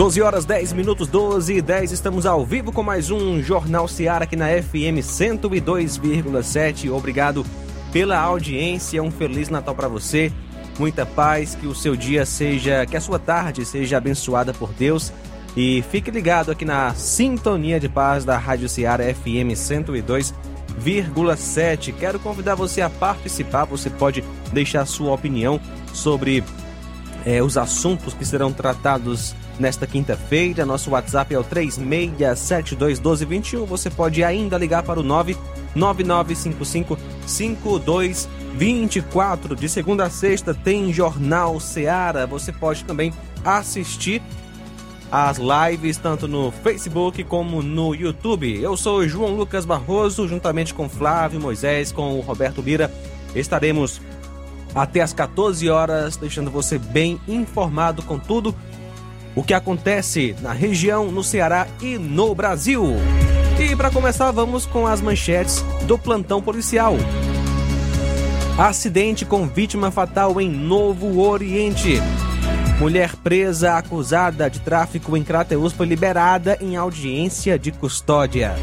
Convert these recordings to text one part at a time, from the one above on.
12 horas 10 minutos, 12 e 10, estamos ao vivo com mais um Jornal Seara aqui na FM 102,7. Obrigado pela audiência, um Feliz Natal para você, muita paz, que o seu dia seja, que a sua tarde seja abençoada por Deus. E fique ligado aqui na Sintonia de Paz da Rádio Seara FM 102,7. Quero convidar você a participar, você pode deixar sua opinião sobre é, os assuntos que serão tratados nesta quinta-feira. Nosso WhatsApp é o 36721221. Você pode ainda ligar para o 999555224. De segunda a sexta tem Jornal Seara. Você pode também assistir as lives tanto no Facebook como no YouTube. Eu sou João Lucas Barroso, juntamente com Flávio Moisés, com o Roberto Lira. Estaremos até às 14 horas, deixando você bem informado com tudo o que acontece na região, no Ceará e no Brasil. E para começar, vamos com as manchetes do plantão policial. Acidente com vítima fatal em Novo Oriente. Mulher presa acusada de tráfico em Crateus foi liberada em audiência de custódia.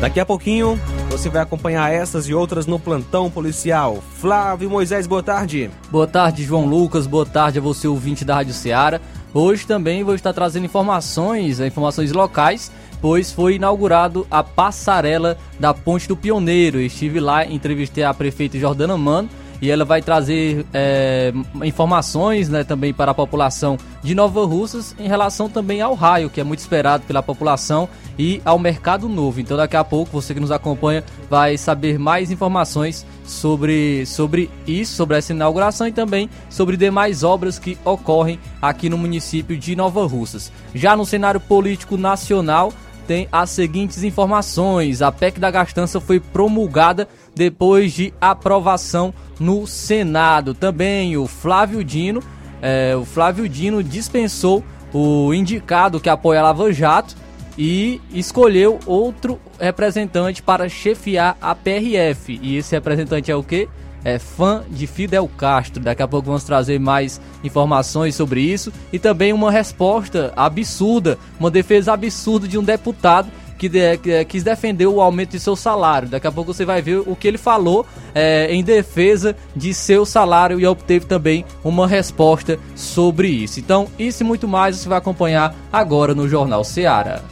Daqui a pouquinho você vai acompanhar essas e outras no plantão policial. Flávio Moisés, boa tarde. Boa tarde, João Lucas. Boa tarde a você, ouvinte da Rádio Ceará. Hoje também vou estar trazendo informações, eh, informações locais, pois foi inaugurado a passarela da Ponte do Pioneiro. Estive lá, entrevistei a prefeita Jordana Mano e ela vai trazer é, informações né, também para a população de Nova Russas em relação também ao raio, que é muito esperado pela população, e ao Mercado Novo. Então daqui a pouco você que nos acompanha vai saber mais informações sobre, sobre isso, sobre essa inauguração e também sobre demais obras que ocorrem aqui no município de Nova Russas. Já no cenário político nacional, tem as seguintes informações: a PEC da gastança foi promulgada depois de aprovação no Senado. Também o Flávio Dino, é, o Flávio Dino dispensou o indicado que apoia Lava Jato e escolheu outro representante para chefiar a PRF. E esse representante é o que? É fã de Fidel Castro. Daqui a pouco vamos trazer mais informações sobre isso e também uma resposta absurda, uma defesa absurda de um deputado que, de, que quis defender o aumento de seu salário. Daqui a pouco você vai ver o que ele falou é, em defesa de seu salário e obteve também uma resposta sobre isso. Então, isso e muito mais você vai acompanhar agora no Jornal Seara.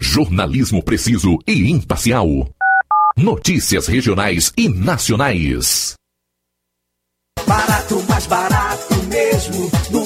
Jornalismo preciso e imparcial. Notícias regionais e nacionais. Barato, mais barato mesmo. No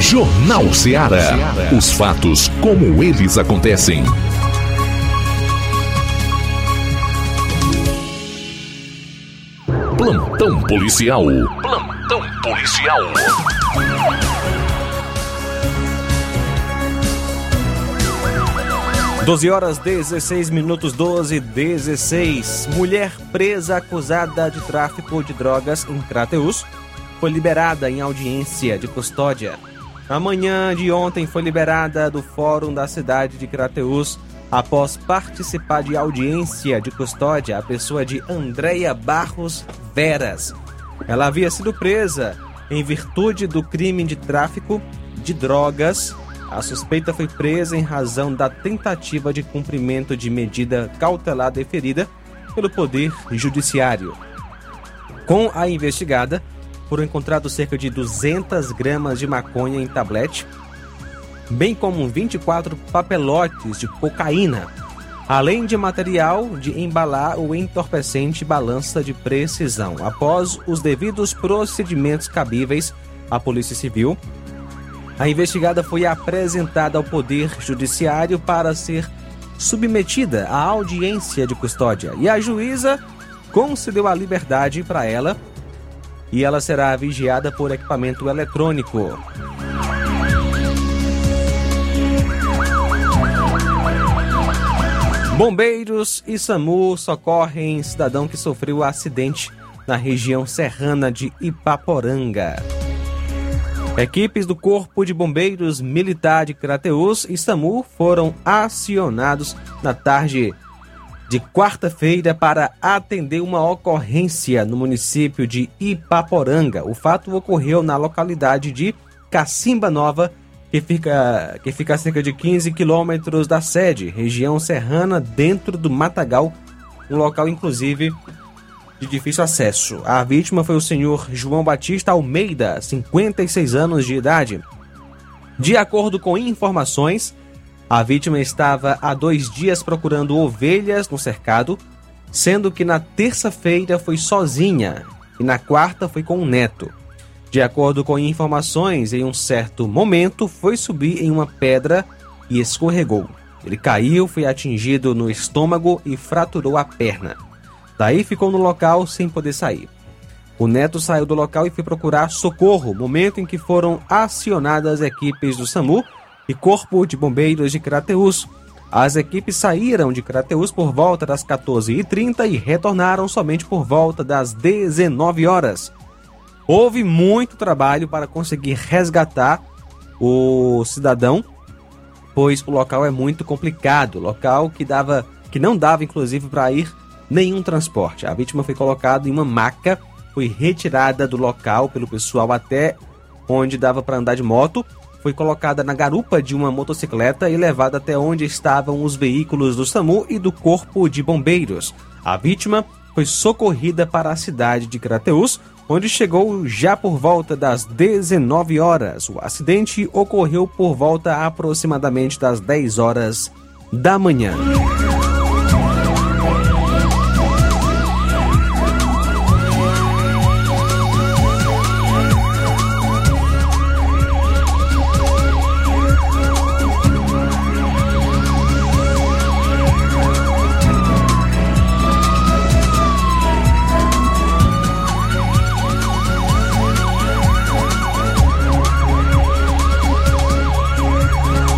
Jornal Ceará. Os fatos como eles acontecem. Plantão policial. Plantão policial. Doze horas 16 minutos 12 16. Mulher presa acusada de tráfico de drogas em Crateus foi liberada em audiência de custódia. Na manhã de ontem foi liberada do Fórum da cidade de Crateus após participar de audiência de custódia a pessoa de Andréia Barros Veras. Ela havia sido presa em virtude do crime de tráfico de drogas. A suspeita foi presa em razão da tentativa de cumprimento de medida cautelar deferida pelo Poder Judiciário. Com a investigada, foram encontrados cerca de 200 gramas de maconha em tablete, bem como 24 papelotes de cocaína, além de material de embalar o entorpecente balança de precisão. Após os devidos procedimentos cabíveis à Polícia Civil, a investigada foi apresentada ao Poder Judiciário para ser submetida à audiência de custódia e a juíza concedeu a liberdade para ela e ela será vigiada por equipamento eletrônico. Bombeiros e SAMU socorrem cidadão que sofreu acidente na região serrana de Ipaporanga. Equipes do Corpo de Bombeiros Militar de Crateus e SAMU foram acionados na tarde de quarta-feira para atender uma ocorrência no município de Ipaporanga. O fato ocorreu na localidade de Cacimba Nova, que fica, que fica a cerca de 15 quilômetros da sede, região serrana, dentro do Matagal, um local inclusive de difícil acesso. A vítima foi o senhor João Batista Almeida, 56 anos de idade. De acordo com informações, a vítima estava há dois dias procurando ovelhas no cercado, sendo que na terça-feira foi sozinha e na quarta foi com o neto. De acordo com informações, em um certo momento foi subir em uma pedra e escorregou. Ele caiu, foi atingido no estômago e fraturou a perna. Daí ficou no local sem poder sair. O neto saiu do local e foi procurar socorro, momento em que foram acionadas equipes do SAMU e Corpo de Bombeiros de Crateus. As equipes saíram de Crateus por volta das 14h30 e retornaram somente por volta das 19 horas. Houve muito trabalho para conseguir resgatar o cidadão, pois o local é muito complicado, local que dava que não dava inclusive para ir nenhum transporte. A vítima foi colocada em uma maca, foi retirada do local pelo pessoal até onde dava para andar de moto, foi colocada na garupa de uma motocicleta e levada até onde estavam os veículos do SAMU e do Corpo de Bombeiros. A vítima foi socorrida para a cidade de Crateus, onde chegou já por volta das 19 horas. O acidente ocorreu por volta aproximadamente das 10 horas da manhã.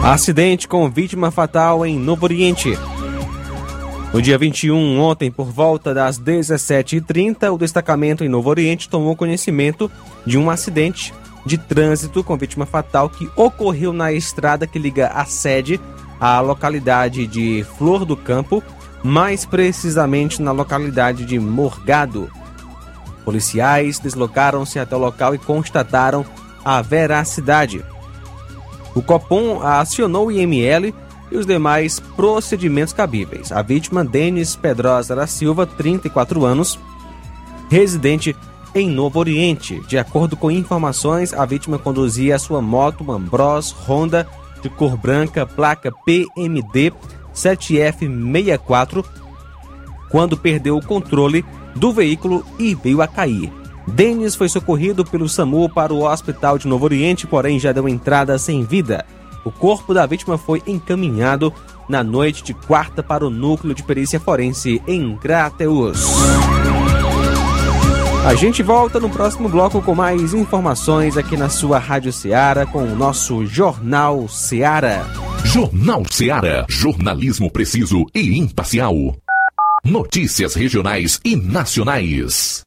Acidente com vítima fatal em Novo Oriente. No dia 21, ontem, por volta das 17h30, o destacamento em Novo Oriente tomou conhecimento de um acidente de trânsito com vítima fatal que ocorreu na estrada que liga a sede à localidade de Flor do Campo, mais precisamente na localidade de Morgado. Policiais deslocaram-se até o local e constataram a veracidade. O Copom acionou o IML e os demais procedimentos cabíveis. A vítima, Denis Pedrosa da Silva, 34 anos, residente em Novo Oriente. De acordo com informações, a vítima conduzia a sua moto Ambros Honda de cor branca, placa PMD 7F64, quando perdeu o controle do veículo e veio a cair. Denis foi socorrido pelo SAMU para o Hospital de Novo Oriente, porém já deu entrada sem vida. O corpo da vítima foi encaminhado na noite de quarta para o núcleo de perícia forense em Crateus. A gente volta no próximo bloco com mais informações aqui na sua Rádio Ceará com o nosso Jornal Ceará. Jornal Ceará, jornalismo preciso e imparcial. Notícias regionais e nacionais.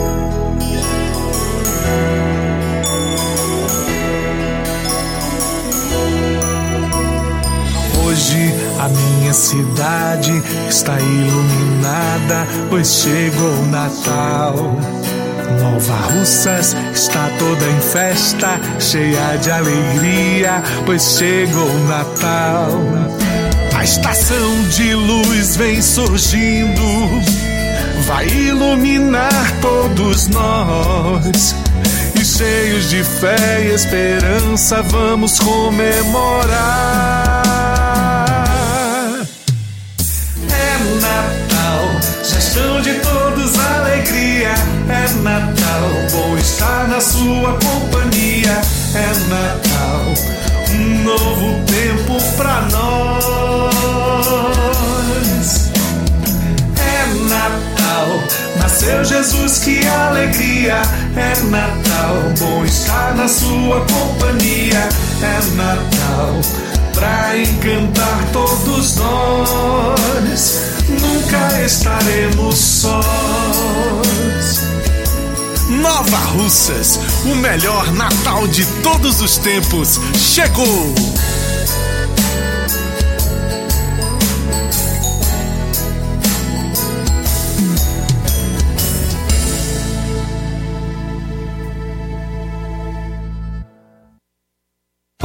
Minha cidade está iluminada, pois chegou o Natal. Nova Russas está toda em festa, cheia de alegria, pois chegou o Natal. A estação de luz vem surgindo, vai iluminar todos nós. E cheios de fé e esperança, vamos comemorar. Sua companhia. É Natal, um novo tempo pra nós. É Natal, nasceu Jesus, que alegria. É Natal, bom estar na sua companhia. É Natal, pra encantar todos nós. Nunca estaremos sós. Nova Russas, o melhor Natal de todos os tempos, chegou!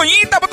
Ainda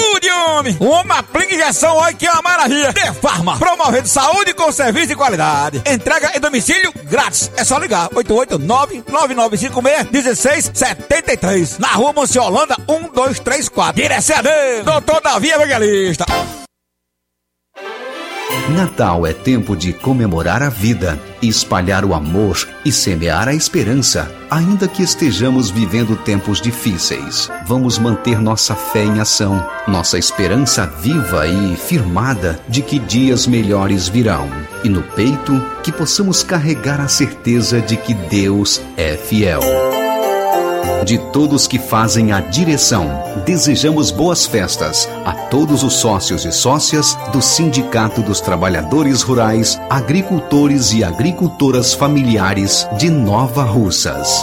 ajude, homem! Uma aplica injeção, olha que é uma maravilha! De Farma, promovendo saúde com serviço de qualidade. Entrega em domicílio grátis. É só ligar: 889-9956-1673. Na rua Monsiolanda, 1234. Direção a Deus, doutor Davi Evangelista. Natal é tempo de comemorar a vida, espalhar o amor e semear a esperança. Ainda que estejamos vivendo tempos difíceis, vamos manter nossa fé em ação, nossa esperança viva e firmada de que dias melhores virão. E no peito, que possamos carregar a certeza de que Deus é fiel. De todos que fazem a direção, desejamos boas festas a todos os sócios e sócias do Sindicato dos Trabalhadores Rurais, Agricultores e Agricultoras Familiares de Nova Russas.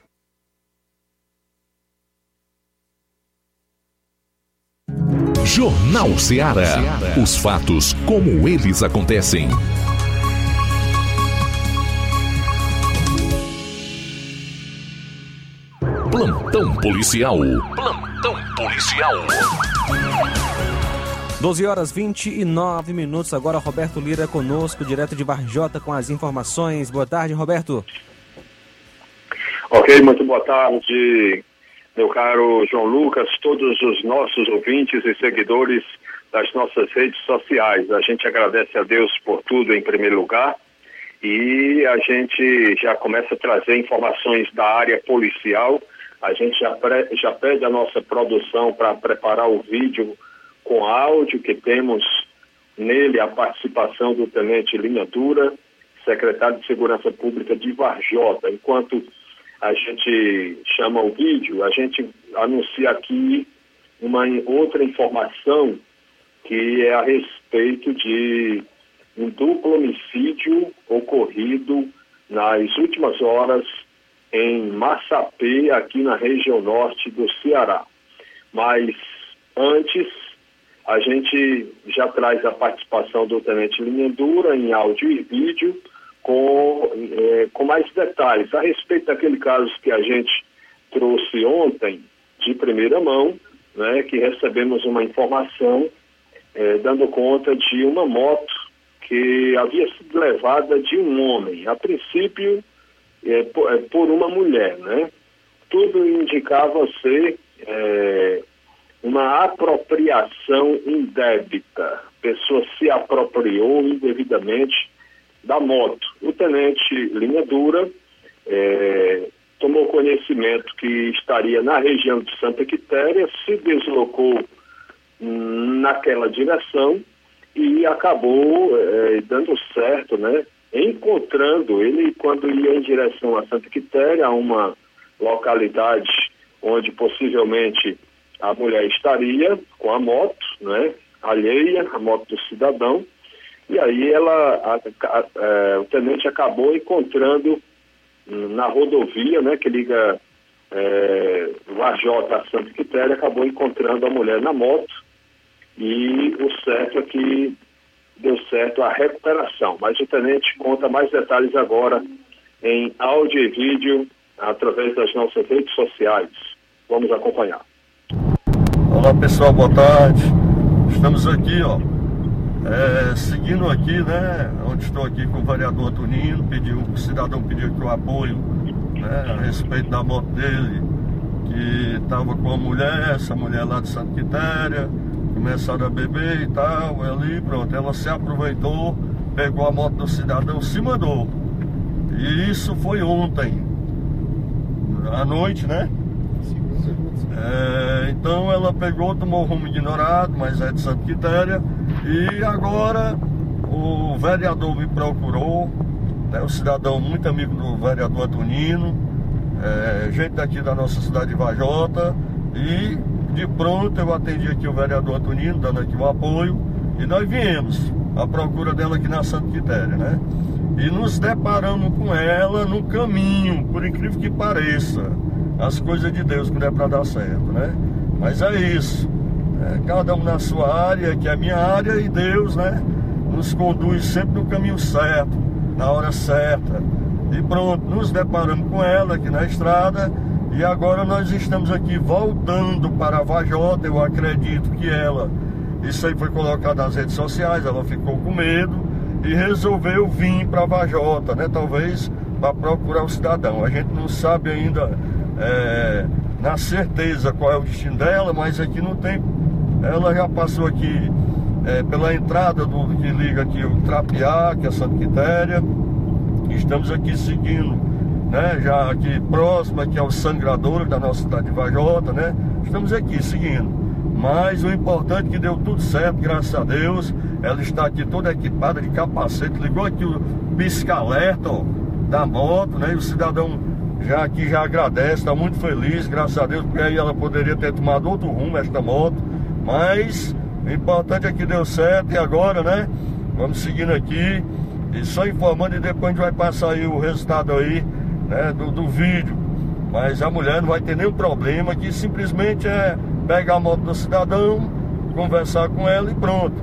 Jornal Ceará. Os fatos como eles acontecem. Plantão policial. Plantão policial. 12 horas 29 minutos. Agora Roberto Lira conosco, direto de Varjota, com as informações. Boa tarde, Roberto. Ok, muito boa tarde, meu caro João Lucas, todos os nossos ouvintes e seguidores das nossas redes sociais. A gente agradece a Deus por tudo em primeiro lugar e a gente já começa a trazer informações da área policial. A gente já, já pede a nossa produção para preparar o vídeo com áudio que temos nele a participação do Tenente Linha Dura, secretário de Segurança Pública de Varjota. Enquanto a gente chama o vídeo, a gente anuncia aqui uma outra informação que é a respeito de um duplo homicídio ocorrido nas últimas horas em Massapê, aqui na região norte do Ceará. Mas antes, a gente já traz a participação do Tenente Linha Dura em áudio e vídeo com, é, com mais detalhes a respeito daquele caso que a gente trouxe ontem de primeira mão, né, que recebemos uma informação é, dando conta de uma moto que havia sido levada de um homem, a princípio é, por, é, por, uma mulher, né? Tudo indicava ser é, uma apropriação indébita. A pessoa se apropriou indevidamente da moto. O tenente Linha Dura é, tomou conhecimento que estaria na região de Santa Quitéria, se deslocou naquela direção e acabou é, dando certo, né? Encontrando ele quando ia em direção a Santa Quitéria, uma localidade onde possivelmente a mulher estaria com a moto, né? Alheia, a moto do cidadão, e aí ela, a, a, a, é, o tenente acabou encontrando na rodovia, né, que liga é, AJ a Santa Quitéria, acabou encontrando a mulher na moto e o certo é que deu certo a recuperação. Mas o tenente conta mais detalhes agora em áudio e vídeo através das nossas redes sociais. Vamos acompanhar. Olá pessoal, boa tarde. Estamos aqui, ó, é, seguindo aqui, né, onde estou aqui com o vereador Tonino, pediu, o cidadão pediu aqui o apoio né, a respeito da moto dele, que estava com a mulher, essa mulher lá de Santa Quitéria, começaram a beber e tal, ali pronto, ela se aproveitou, pegou a moto do cidadão, se mandou. E isso foi ontem, à noite, né? É, então ela pegou, tomou rumo ignorado, mas é de Santa Quitéria. E agora o vereador me procurou, né, um cidadão muito amigo do vereador Antonino, é, gente daqui da nossa cidade de Vajota. E de pronto eu atendi aqui o vereador Antonino, dando aqui o apoio. E nós viemos à procura dela aqui na Santa Quitéria, né? E nos deparamos com ela no caminho, por incrível que pareça as coisas de Deus quando é para dar certo, né? Mas é isso. É, cada um na sua área, que é a minha área, e Deus, né? Nos conduz sempre no caminho certo, na hora certa. E pronto, nos deparamos com ela aqui na estrada. E agora nós estamos aqui voltando para Vajota. Eu acredito que ela, isso aí foi colocado nas redes sociais, ela ficou com medo e resolveu vir para Vajota, né? Talvez para procurar o cidadão. A gente não sabe ainda é, na certeza qual é o destino dela, mas aqui não tem. Ela já passou aqui é, pela entrada do que liga aqui o Trapiá, que é Santa Quitéria. Estamos aqui seguindo, né? Já aqui próximo aqui ao Sangrador da nossa cidade de Vajota, né? Estamos aqui seguindo. Mas o importante é que deu tudo certo, graças a Deus. Ela está aqui toda equipada de capacete, ligou aqui o pisca-alerta da moto, né? E o cidadão já aqui já agradece, está muito feliz, graças a Deus, porque aí ela poderia ter tomado outro rumo, esta moto. Mas o importante é que deu certo e agora, né? Vamos seguindo aqui. E só informando e depois a gente vai passar aí o resultado aí, né, do, do vídeo. Mas a mulher não vai ter nenhum problema, que simplesmente é pegar a moto do cidadão, conversar com ela e pronto.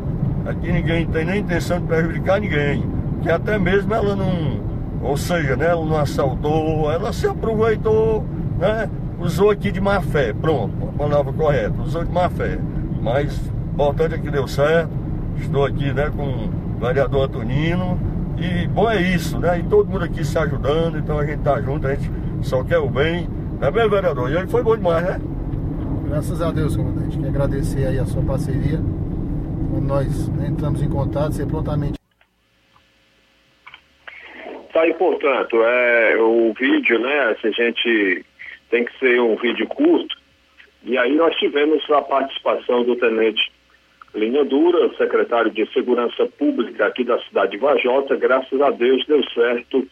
Aqui ninguém tem nem intenção de prejudicar ninguém. Que até mesmo ela não ou seja, né, ela não assaltou, ela se aproveitou, né? Usou aqui de má fé, pronto, a palavra correta, usou de má fé. Mas o importante é que deu certo. Estou aqui né, com o vereador Antonino. E bom é isso, né? E todo mundo aqui se ajudando, então a gente tá junto, a gente só quer o bem. Não é bem, vereador? E aí foi bom demais, né? Graças a Deus, comandante. Quero agradecer aí a sua parceria. Quando nós entramos em contato, você prontamente Tá aí, portanto, é, o vídeo, né? Se a gente tem que ser um vídeo curto. E aí nós tivemos a participação do tenente Linha Dura, secretário de Segurança Pública aqui da cidade de Vajota. Graças a Deus deu certo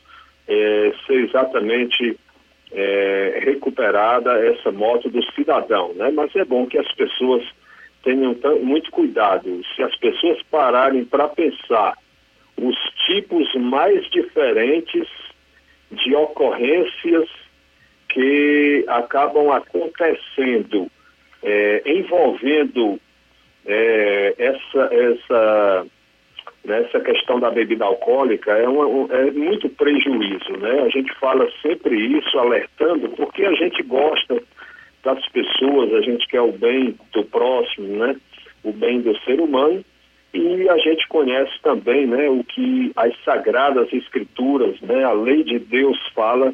é, ser exatamente é, recuperada essa moto do cidadão, né? Mas é bom que as pessoas tenham muito cuidado. Se as pessoas pararem para pensar os tipos mais diferentes de ocorrências que acabam acontecendo é, envolvendo é, essa, essa, nessa questão da bebida alcoólica é, é muito prejuízo, né? A gente fala sempre isso, alertando, porque a gente gosta das pessoas, a gente quer o bem do próximo, né? O bem do ser humano e a gente conhece também, né? O que as sagradas escrituras, né? A lei de Deus fala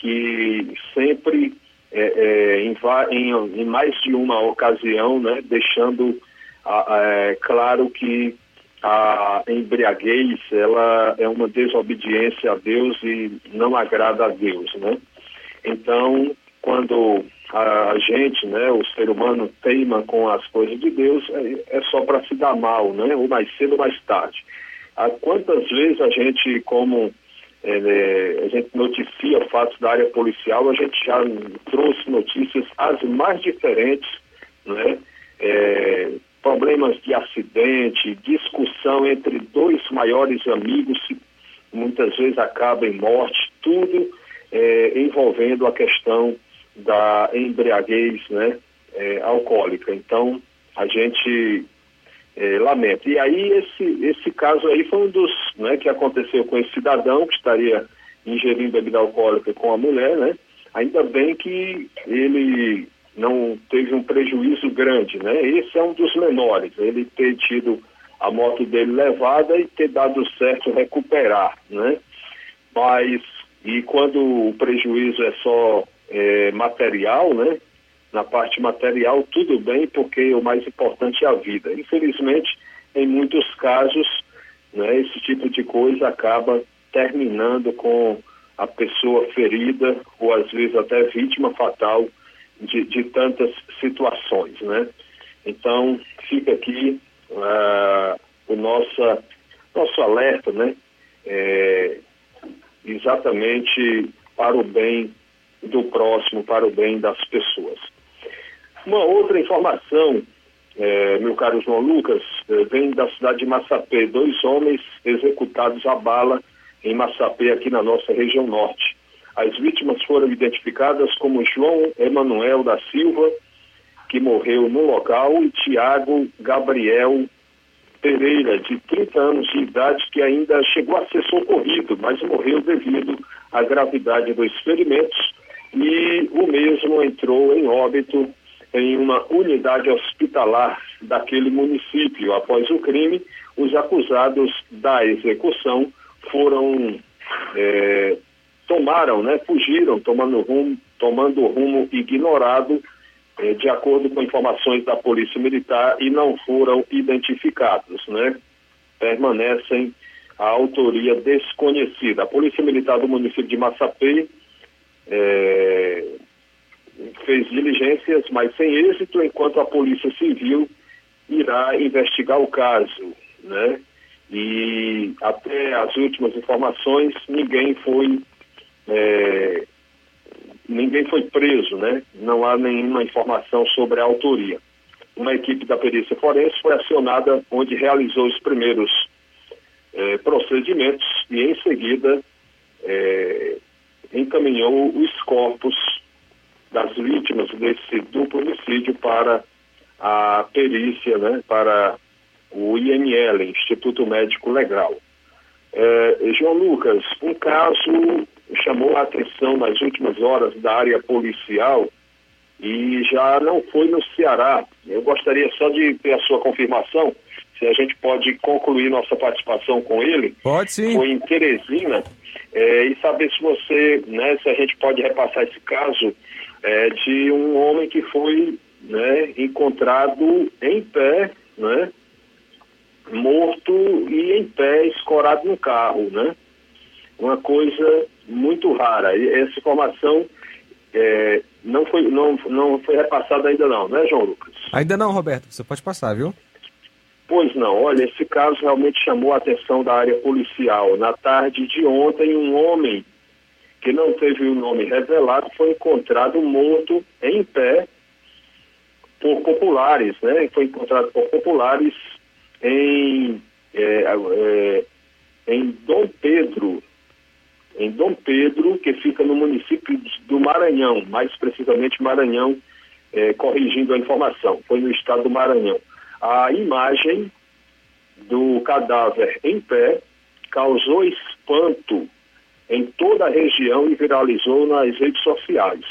que sempre é, é, em, em- mais de uma ocasião, né? Deixando é, claro que a embriaguez ela é uma desobediência a Deus e não agrada a Deus, né? Então, quando a gente, né, o ser humano teima com as coisas de Deus, é, é só para se dar mal, né? Ou mais cedo ou mais tarde. Há quantas vezes a gente, como é, a gente noticia fatos da área policial, a gente já trouxe notícias as mais diferentes, né? É, problemas de acidente, discussão entre dois maiores amigos, muitas vezes acaba em morte, tudo é, envolvendo a questão da embriaguez né, é, alcoólica. Então, a gente é, lamenta. E aí, esse, esse caso aí foi um dos né, que aconteceu com esse cidadão que estaria ingerindo bebida alcoólica com a mulher, né? Ainda bem que ele não teve um prejuízo grande, né? Esse é um dos menores, ele ter tido a moto dele levada e ter dado certo recuperar, né? Mas, e quando o prejuízo é só é, material, né? Na parte material, tudo bem, porque o mais importante é a vida. Infelizmente, em muitos casos, né, esse tipo de coisa acaba terminando com a pessoa ferida ou às vezes até vítima fatal de, de tantas situações, né? Então fica aqui ah, o nossa, nosso alerta, né? É, exatamente para o bem do próximo, para o bem das pessoas. Uma outra informação, eh, meu caro João Lucas, eh, vem da cidade de Massapê. Dois homens executados a bala em Massapê, aqui na nossa região norte. As vítimas foram identificadas como João Emanuel da Silva, que morreu no local, e Tiago Gabriel Pereira, de 30 anos de idade, que ainda chegou a ser socorrido, mas morreu devido à gravidade dos ferimentos e o mesmo entrou em óbito em uma unidade hospitalar daquele município. Após o crime, os acusados da execução foram eh, tomaram, né, fugiram, tomando rumo, tomando rumo ignorado, eh, de acordo com informações da Polícia Militar, e não foram identificados, né? Permanecem a autoria desconhecida. A Polícia Militar do município de Massapê eh, fez diligências, mas sem êxito, enquanto a Polícia Civil irá investigar o caso, né? E até as últimas informações, ninguém foi é, ninguém foi preso, né? Não há nenhuma informação sobre a autoria. Uma equipe da perícia forense foi acionada, onde realizou os primeiros eh, procedimentos e, em seguida, eh, encaminhou os corpos das vítimas desse duplo homicídio para a perícia, né? Para o IML, Instituto Médico Legal. Eh, João Lucas, um caso chamou a atenção nas últimas horas da área policial e já não foi no Ceará. Eu gostaria só de ter a sua confirmação, se a gente pode concluir nossa participação com ele. Pode sim. Foi em Teresina, eh, e saber se você, né, se a gente pode repassar esse caso eh, de um homem que foi né, encontrado em pé, né, morto e em pé, escorado no carro, né? Uma coisa muito rara. E essa informação é, não, foi, não, não foi repassada ainda não, né, João Lucas? Ainda não, Roberto. Você pode passar, viu? Pois não. Olha, esse caso realmente chamou a atenção da área policial. Na tarde de ontem, um homem que não teve o nome revelado foi encontrado morto em pé por populares, né? Foi encontrado por populares em, é, é, em Dom Pedro, em Dom Pedro, que fica no município do Maranhão, mais precisamente Maranhão, é, corrigindo a informação, foi no estado do Maranhão. A imagem do cadáver em pé causou espanto em toda a região e viralizou nas redes sociais.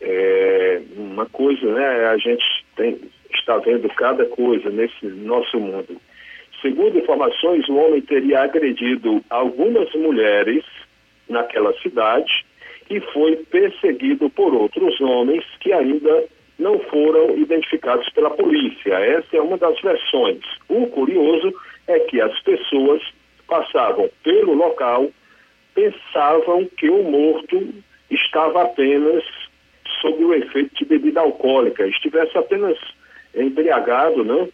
É uma coisa, né? A gente tem, está vendo cada coisa nesse nosso mundo. Segundo informações, o homem teria agredido algumas mulheres naquela cidade e foi perseguido por outros homens que ainda não foram identificados pela polícia. Essa é uma das versões. O curioso é que as pessoas passavam pelo local, pensavam que o morto estava apenas sob o efeito de bebida alcoólica, estivesse apenas embriagado, né?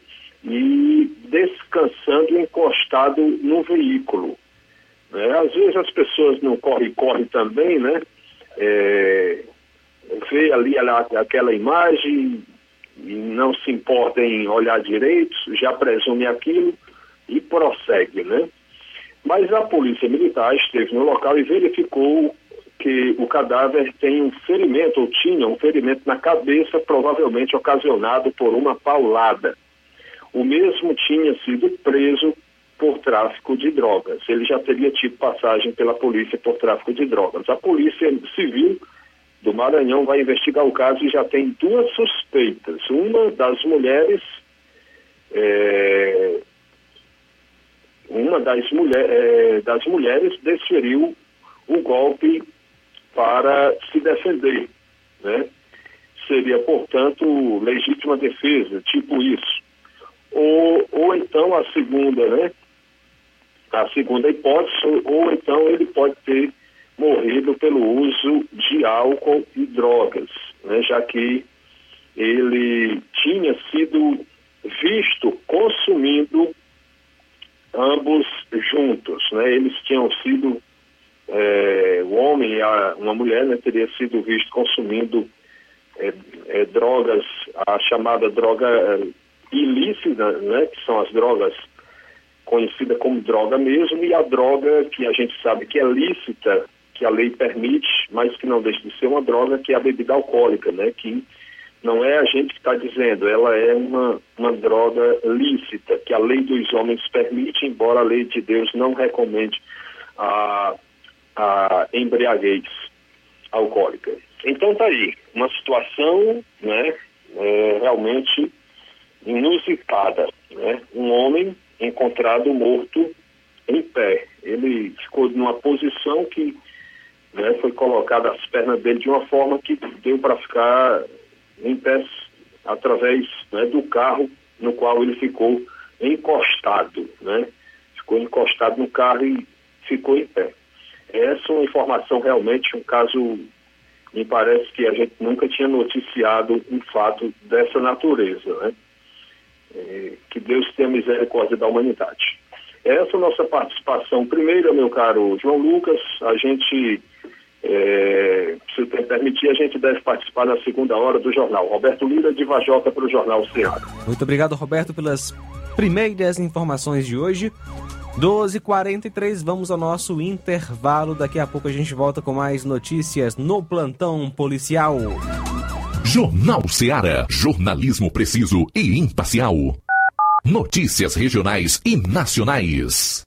E descansando encostado no veículo. Né? Às vezes as pessoas não corre-corre também, né? É, vê ali aquela imagem e não se importa em olhar direito, já presume aquilo e prossegue, né? Mas a polícia militar esteve no local e verificou que o cadáver tem um ferimento, ou tinha um ferimento na cabeça, provavelmente ocasionado por uma paulada. O mesmo tinha sido preso por tráfico de drogas. Ele já teria tido passagem pela polícia por tráfico de drogas. A polícia civil do Maranhão vai investigar o caso e já tem duas suspeitas. Uma das mulheres, é, uma das, mulher, é, das mulheres desferiu o golpe para se defender, né? Seria, portanto, legítima defesa, tipo isso. Ou, ou então a segunda, né? A segunda hipótese, ou então ele pode ter morrido pelo uso de álcool e drogas, né? Já que ele tinha sido visto consumindo ambos juntos, né? Eles tinham sido é, o homem e a, uma mulher né, teria sido visto consumindo é, é, drogas, a chamada droga é, ilícita, né, que são as drogas conhecidas como droga mesmo, e a droga que a gente sabe que é lícita, que a lei permite, mas que não deixa de ser uma droga, que é a bebida alcoólica, né, que não é a gente que está dizendo, ela é uma, uma droga lícita, que a lei dos homens permite, embora a lei de Deus não recomende a a embriaguez alcoólica. Então tá aí, uma situação né, é, realmente inusitada. Né? Um homem encontrado morto em pé. Ele ficou numa posição que né, foi colocada as pernas dele de uma forma que deu para ficar em pé através né, do carro no qual ele ficou encostado. Né? Ficou encostado no carro e ficou em pé. Essa é uma informação realmente, um caso, me parece que a gente nunca tinha noticiado um fato dessa natureza, né? É, que Deus tenha misericórdia da humanidade. Essa é a nossa participação primeira, meu caro João Lucas, a gente, é, se me permitir, a gente deve participar na segunda hora do jornal. Roberto Lira, de Vajota, para o Jornal Ceará. Muito obrigado, Roberto, pelas primeiras informações de hoje. 12h43, vamos ao nosso intervalo. Daqui a pouco a gente volta com mais notícias no plantão policial. Jornal Seara. Jornalismo preciso e imparcial. Notícias regionais e nacionais.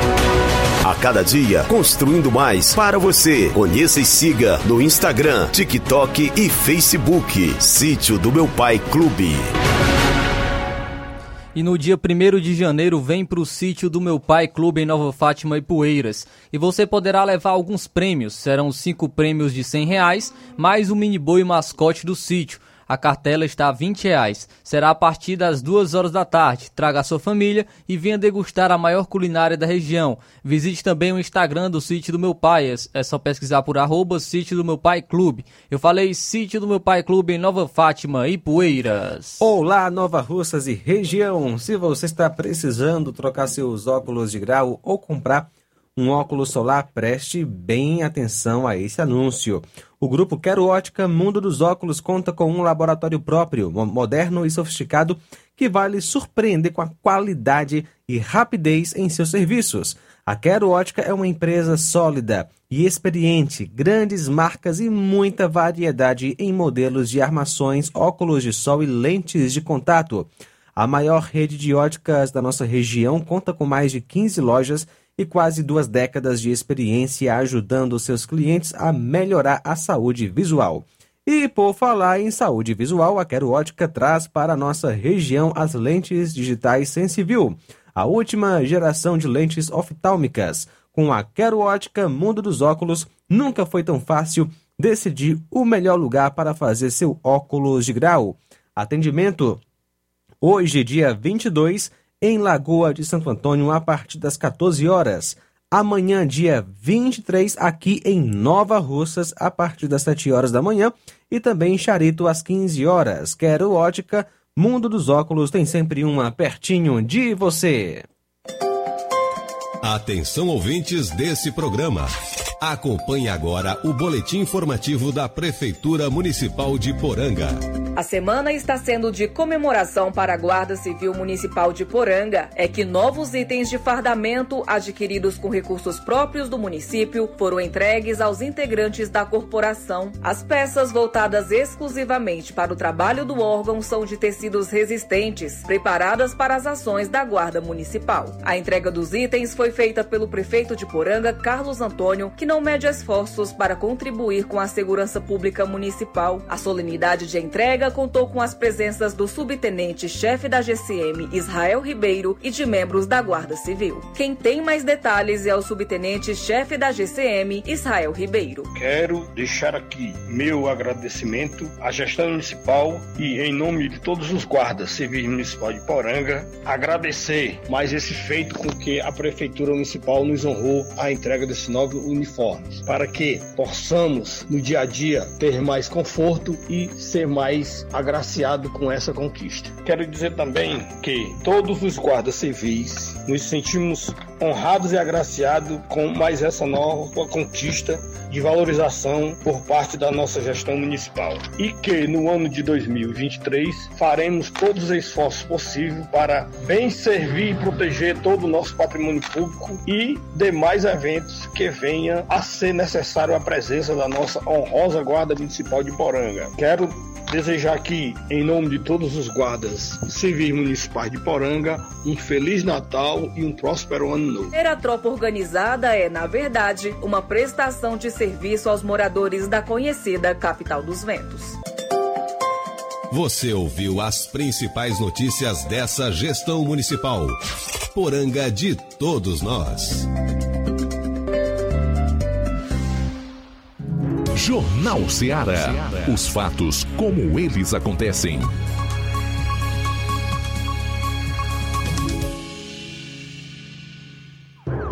A cada dia, construindo mais para você. Conheça e siga no Instagram, TikTok e Facebook. Sítio do Meu Pai Clube. E no dia 1 de janeiro vem para o sítio do meu pai Clube em Nova Fátima e Poeiras. E você poderá levar alguns prêmios. Serão cinco prêmios de 100 reais, mais o mini boi mascote do sítio. A cartela está a 20 reais. Será a partir das 2 horas da tarde. Traga a sua família e venha degustar a maior culinária da região. Visite também o Instagram do Sítio do Meu Pai. É só pesquisar por arroba Sítio do Meu Pai Clube. Eu falei Sítio do Meu Pai Clube em Nova Fátima e Poeiras. Olá, Nova Russas e região. Se você está precisando trocar seus óculos de grau ou comprar um óculos solar, preste bem atenção a esse anúncio. O grupo Quero Ótica Mundo dos Óculos conta com um laboratório próprio, moderno e sofisticado, que vai lhe surpreender com a qualidade e rapidez em seus serviços. A Quero Ótica é uma empresa sólida e experiente, grandes marcas e muita variedade em modelos de armações, óculos de sol e lentes de contato. A maior rede de óticas da nossa região conta com mais de 15 lojas e quase duas décadas de experiência ajudando seus clientes a melhorar a saúde visual. E por falar em saúde visual, a Quero Ótica traz para a nossa região as lentes digitais Sensiview, a última geração de lentes oftálmicas. Com a Quero Ótica Mundo dos Óculos, nunca foi tão fácil decidir o melhor lugar para fazer seu óculos de grau. Atendimento hoje, dia 22, em Lagoa de Santo Antônio, a partir das 14 horas. Amanhã, dia 23, aqui em Nova Russas, a partir das 7 horas da manhã. E também em Charito, às 15 horas. Quero ótica, Mundo dos Óculos tem sempre uma pertinho de você. Atenção ouvintes desse programa. Acompanhe agora o boletim informativo da Prefeitura Municipal de Poranga. A semana está sendo de comemoração para a Guarda Civil Municipal de Poranga. É que novos itens de fardamento adquiridos com recursos próprios do município foram entregues aos integrantes da corporação. As peças voltadas exclusivamente para o trabalho do órgão são de tecidos resistentes, preparadas para as ações da Guarda Municipal. A entrega dos itens foi feita pelo prefeito de Poranga, Carlos Antônio, que não mede esforços para contribuir com a segurança pública municipal. A solenidade de entrega contou com as presenças do subtenente-chefe da GCM, Israel Ribeiro, e de membros da Guarda Civil. Quem tem mais detalhes é o subtenente-chefe da GCM, Israel Ribeiro. Quero deixar aqui meu agradecimento à gestão municipal e, em nome de todos os guardas civis municipal de Poranga, agradecer mais esse feito com que a Prefeitura Municipal nos honrou a entrega desses novos para que possamos, no dia a dia, ter mais conforto e ser mais agraciado com essa conquista. Quero dizer também que todos os guardas civis nos sentimos honrados e agraciados com mais essa nova conquista de valorização por parte da nossa gestão municipal. E que no ano de 2023 faremos todos os esforços possíveis para bem servir e proteger todo o nosso patrimônio público e demais eventos que venha a ser necessário a presença da nossa honrosa Guarda Municipal de Poranga. Quero desejar aqui, em nome de todos os guardas civis municipais de Poranga, um Feliz Natal e um próspero Ano Novo. Ter a tropa organizada é, na verdade, uma prestação de serviço aos moradores da conhecida Capital dos Ventos. Você ouviu as principais notícias dessa gestão municipal. Poranga de todos nós. Jornal Ceará. Os fatos como eles acontecem.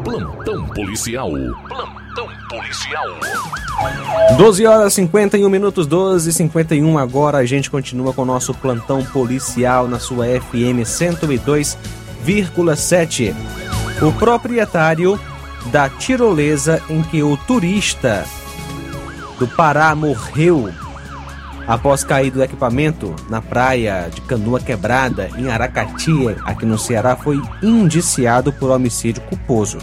Plantão policial. Plantão policial. 12 horas 51 minutos, 12 e 51 agora a gente continua com o nosso plantão policial na sua FM 102,7. O proprietário da tirolesa em que o turista do Pará morreu após cair do equipamento na praia de Canoa Quebrada, em Aracati, aqui no Ceará, foi indiciado por homicídio culposo,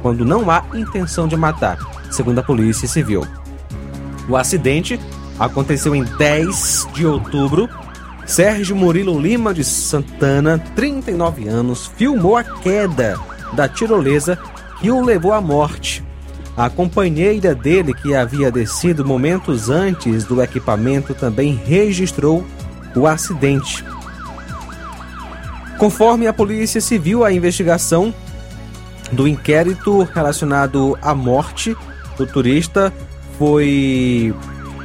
quando não há intenção de matar, segundo a Polícia Civil. O acidente aconteceu em 10 de outubro. Sérgio Murilo Lima de Santana, 39 anos, filmou a queda da tirolesa que o levou à morte. A companheira dele, que havia descido momentos antes do equipamento, também registrou o acidente. Conforme a Polícia Civil, a investigação do inquérito relacionado à morte do turista foi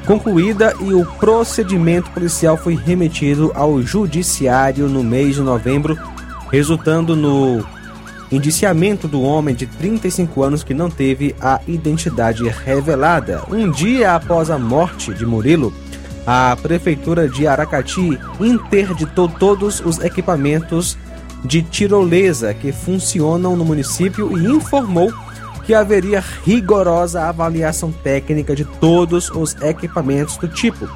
concluída e o procedimento policial foi remetido ao Judiciário no mês de novembro, resultando no indiciamento do homem de 35 anos que não teve a identidade revelada. Um dia após a morte de Murilo, a Prefeitura de Aracati interditou todos os equipamentos de tirolesa que funcionam no município e informou que haveria rigorosa avaliação técnica de todos os equipamentos do tipo,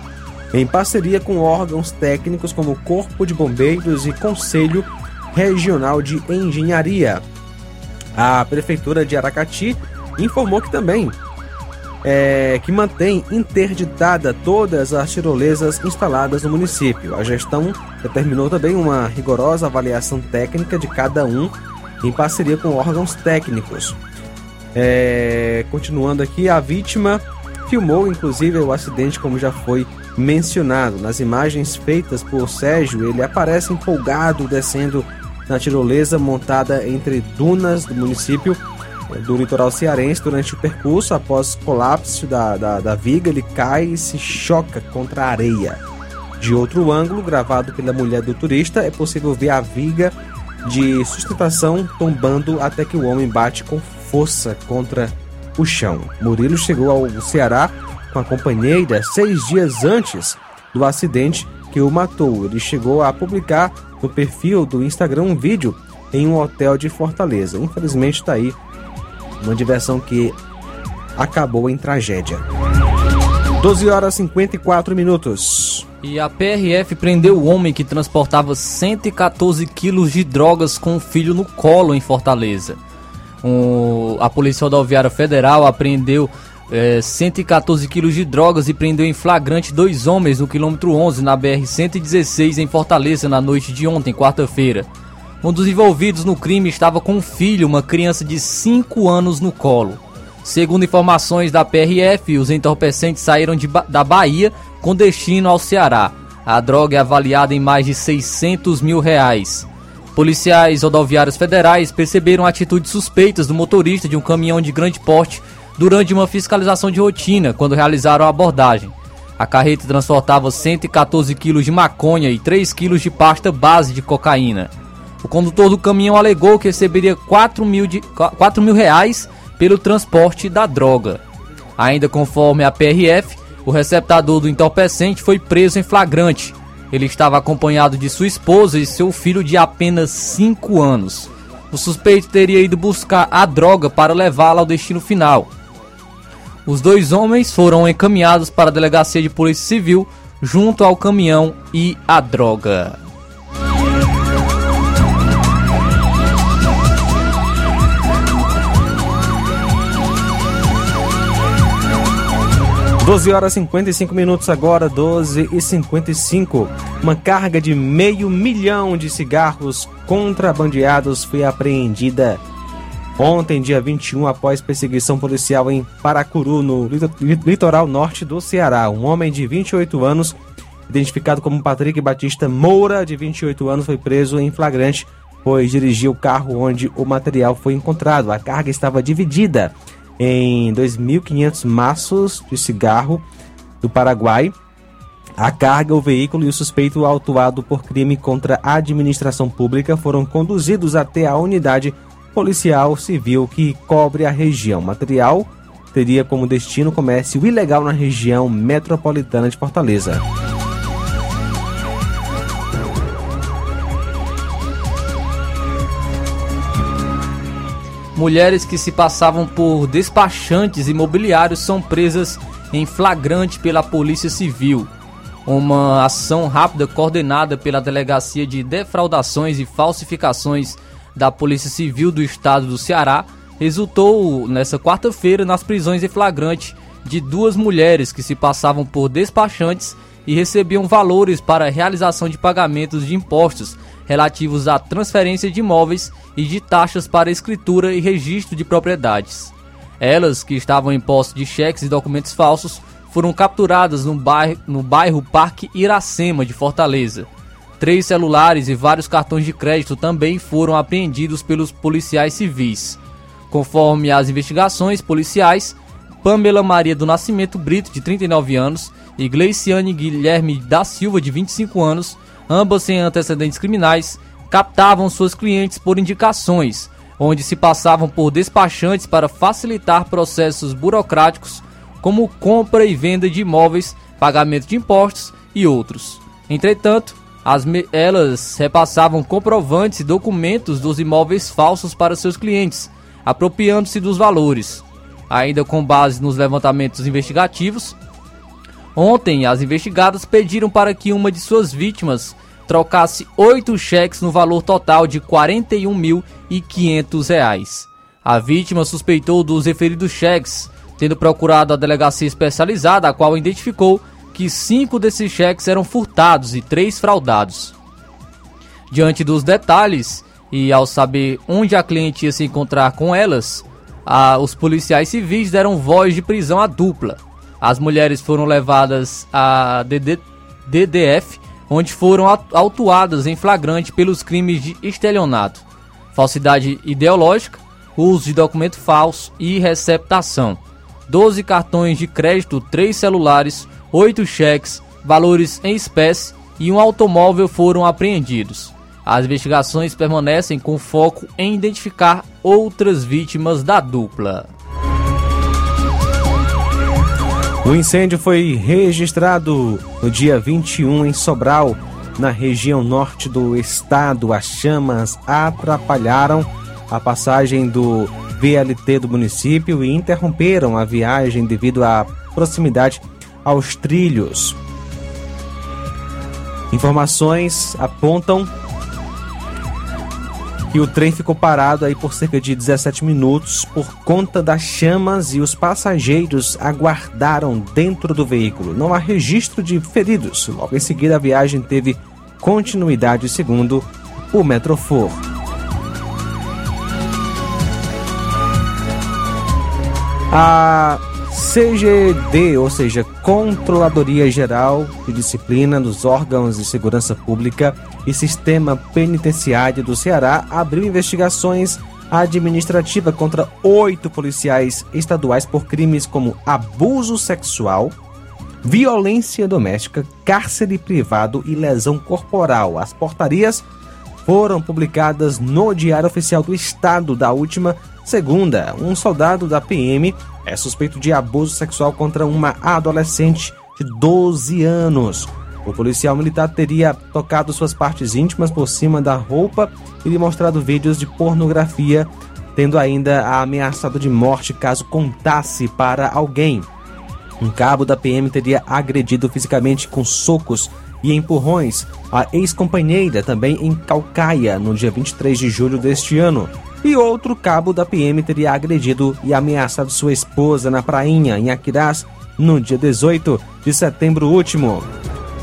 em parceria com órgãos técnicos como Corpo de Bombeiros e Conselho Regional de Engenharia. A Prefeitura de Aracati informou que também é, que mantém interditada todas as tirolesas instaladas no município. A gestão determinou também uma rigorosa avaliação técnica de cada um em parceria com órgãos técnicos. É, continuando aqui, a vítima filmou inclusive o acidente, como já foi mencionado. Nas imagens feitas por Sérgio, ele aparece empolgado descendo na tirolesa montada entre dunas do município eh, do litoral cearense durante o percurso. Após colapso da, da, da viga, ele cai e se choca contra a areia. De outro ângulo, gravado pela mulher do turista, é possível ver a viga de sustentação tombando até que o homem bate com força contra o chão. Murilo chegou ao Ceará com a companheira seis dias antes do acidente que o matou. Ele chegou a publicar no perfil do Instagram um vídeo em um hotel de Fortaleza. Infelizmente está aí uma diversão que acabou em tragédia. 12 horas e 54 minutos. E a PRF prendeu o homem que transportava 114 quilos de drogas com o filho no colo em Fortaleza. A Polícia Rodoviária Federal apreendeu é, 114 quilos de drogas e prendeu em flagrante dois homens no quilômetro 11 na BR-116 em Fortaleza na noite de ontem, quarta-feira. Um dos envolvidos no crime estava com um filho, uma criança de 5 anos no colo. Segundo informações da PRF, os entorpecentes saíram de, da Bahia com destino ao Ceará. A droga é avaliada em mais de 600 mil reais. Policiais rodoviários federais perceberam atitudes suspeitas do motorista de um caminhão de grande porte durante uma fiscalização de rotina quando realizaram a abordagem. A carreta transportava 114 quilos de maconha e 3 quilos de pasta base de cocaína. O condutor do caminhão alegou que receberia 4 mil, de, 4 mil reais pelo transporte da droga. Ainda conforme a PRF, o receptador do entorpecente foi preso em flagrante. Ele estava acompanhado de sua esposa e seu filho de apenas 5 anos. O suspeito teria ido buscar a droga para levá-la ao destino final. Os dois homens foram encaminhados para a delegacia de polícia civil junto ao caminhão e a droga. 12 horas e 55 minutos agora, 12 e 55. Uma carga de meio milhão de cigarros contrabandeados foi apreendida ontem, dia 21, após perseguição policial em Paracuru, no litoral norte do Ceará. Um homem de 28 anos, identificado como Patrick Batista Moura, de 28 anos, foi preso em flagrante, pois dirigia o carro onde o material foi encontrado. A carga estava dividida em 2.500 maços de cigarro do Paraguai. A carga, o veículo e o suspeito autuado por crime contra a administração pública foram conduzidos até a unidade policial civil que cobre a região. Material teria como destino comércio ilegal na região metropolitana de Fortaleza. mulheres que se passavam por despachantes imobiliários são presas em flagrante pela Polícia Civil. Uma ação rápida coordenada pela Delegacia de Defraudações e Falsificações da Polícia Civil do Estado do Ceará resultou nessa quarta-feira nas prisões em flagrante de duas mulheres que se passavam por despachantes e recebiam valores para realização de pagamentos de impostos relativos à transferência de imóveis e de taxas para escritura e registro de propriedades. Elas, que estavam em posse de cheques e documentos falsos, foram capturadas no bairro, no bairro Parque Iracema de Fortaleza. Três celulares e vários cartões de crédito também foram apreendidos pelos policiais civis. Conforme as investigações policiais, Pamela Maria do Nascimento Brito, de 39 anos, e Gleiciane Guilherme da Silva, de 25 anos, ambas sem antecedentes criminais, captavam suas clientes por indicações, onde se passavam por despachantes para facilitar processos burocráticos como compra e venda de imóveis, pagamento de impostos e outros. Entretanto, elas repassavam comprovantes e documentos dos imóveis falsos para seus clientes, apropriando-se dos valores. Ainda com base nos levantamentos investigativos, ontem as investigadas pediram para que uma de suas vítimas trocasse oito cheques no valor total de R$ 41.500. A vítima suspeitou dos referidos cheques, tendo procurado a delegacia especializada, a qual identificou que cinco desses cheques eram furtados e três fraudados. Diante dos detalhes e ao saber onde a cliente ia se encontrar com elas, a, os policiais civis deram voz de prisão à dupla. As mulheres foram levadas à DD, DDF onde foram autuadas em flagrante pelos crimes de estelionato, falsidade ideológica, uso de documento falso e receptação. 12 cartões de crédito, 3 celulares, 8 cheques, valores em espécie e um automóvel foram apreendidos. As investigações permanecem com foco em identificar outras vítimas da dupla. O incêndio foi registrado no dia 21 em Sobral, na região norte do estado. As chamas atrapalharam a passagem do VLT do município e interromperam a viagem devido à proximidade aos trilhos. Informações apontam que o trem ficou parado aí por cerca de 17 minutos por conta das chamas e os passageiros aguardaram dentro do veículo. Não há registro de feridos. Logo em seguida, a viagem teve continuidade, segundo o Metrofor. A CGD, ou seja, Controladoria Geral de Disciplina dos Órgãos de Segurança Pública e Sistema Penitenciário do Ceará, abriu investigações administrativas contra oito policiais estaduais por crimes como abuso sexual, violência doméstica, cárcere privado e lesão corporal. As portarias foram publicadas no Diário Oficial do Estado da última segunda. Um soldado da PM é suspeito de abuso sexual contra uma adolescente de 12 anos. O policial militar teria tocado suas partes íntimas por cima da roupa e lhe mostrado vídeos de pornografia, tendo ainda a ameaçado de morte caso contasse para alguém. Um cabo da PM teria agredido fisicamente com socos e empurrões a ex-companheira também em Calcaia no dia 23 de julho deste ano. E outro cabo da PM teria agredido e ameaçado sua esposa na prainha em Aquirás no dia 18 de setembro último.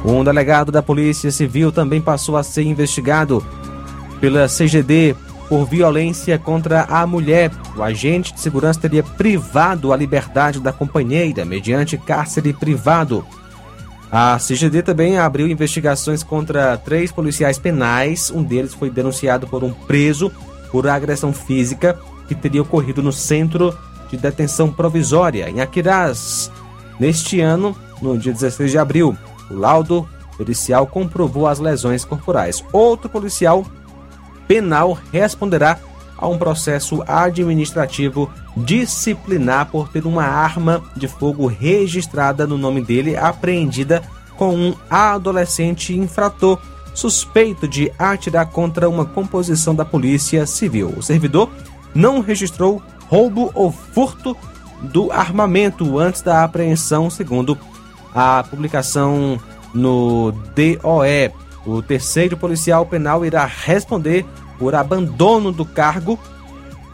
Um delegado da Polícia Civil também passou a ser investigado pela CGD por violência contra a mulher. O agente de segurança teria privado a liberdade da companheira mediante cárcere privado. A CGD também abriu investigações contra três policiais penais. Um deles foi denunciado por um preso por agressão física que teria ocorrido no centro de detenção provisória em Aquirás. Neste ano, no dia 16 de abril, o laudo pericial comprovou as lesões corporais. Outro policial penal responderá a um processo administrativo disciplinar por ter uma arma de fogo registrada no nome dele apreendida com um adolescente infrator suspeito de atirar contra uma composição da Polícia Civil. O servidor não registrou roubo ou furto do armamento antes da apreensão, segundo a publicação no DOE. O terceiro policial penal irá responder por abandono do cargo,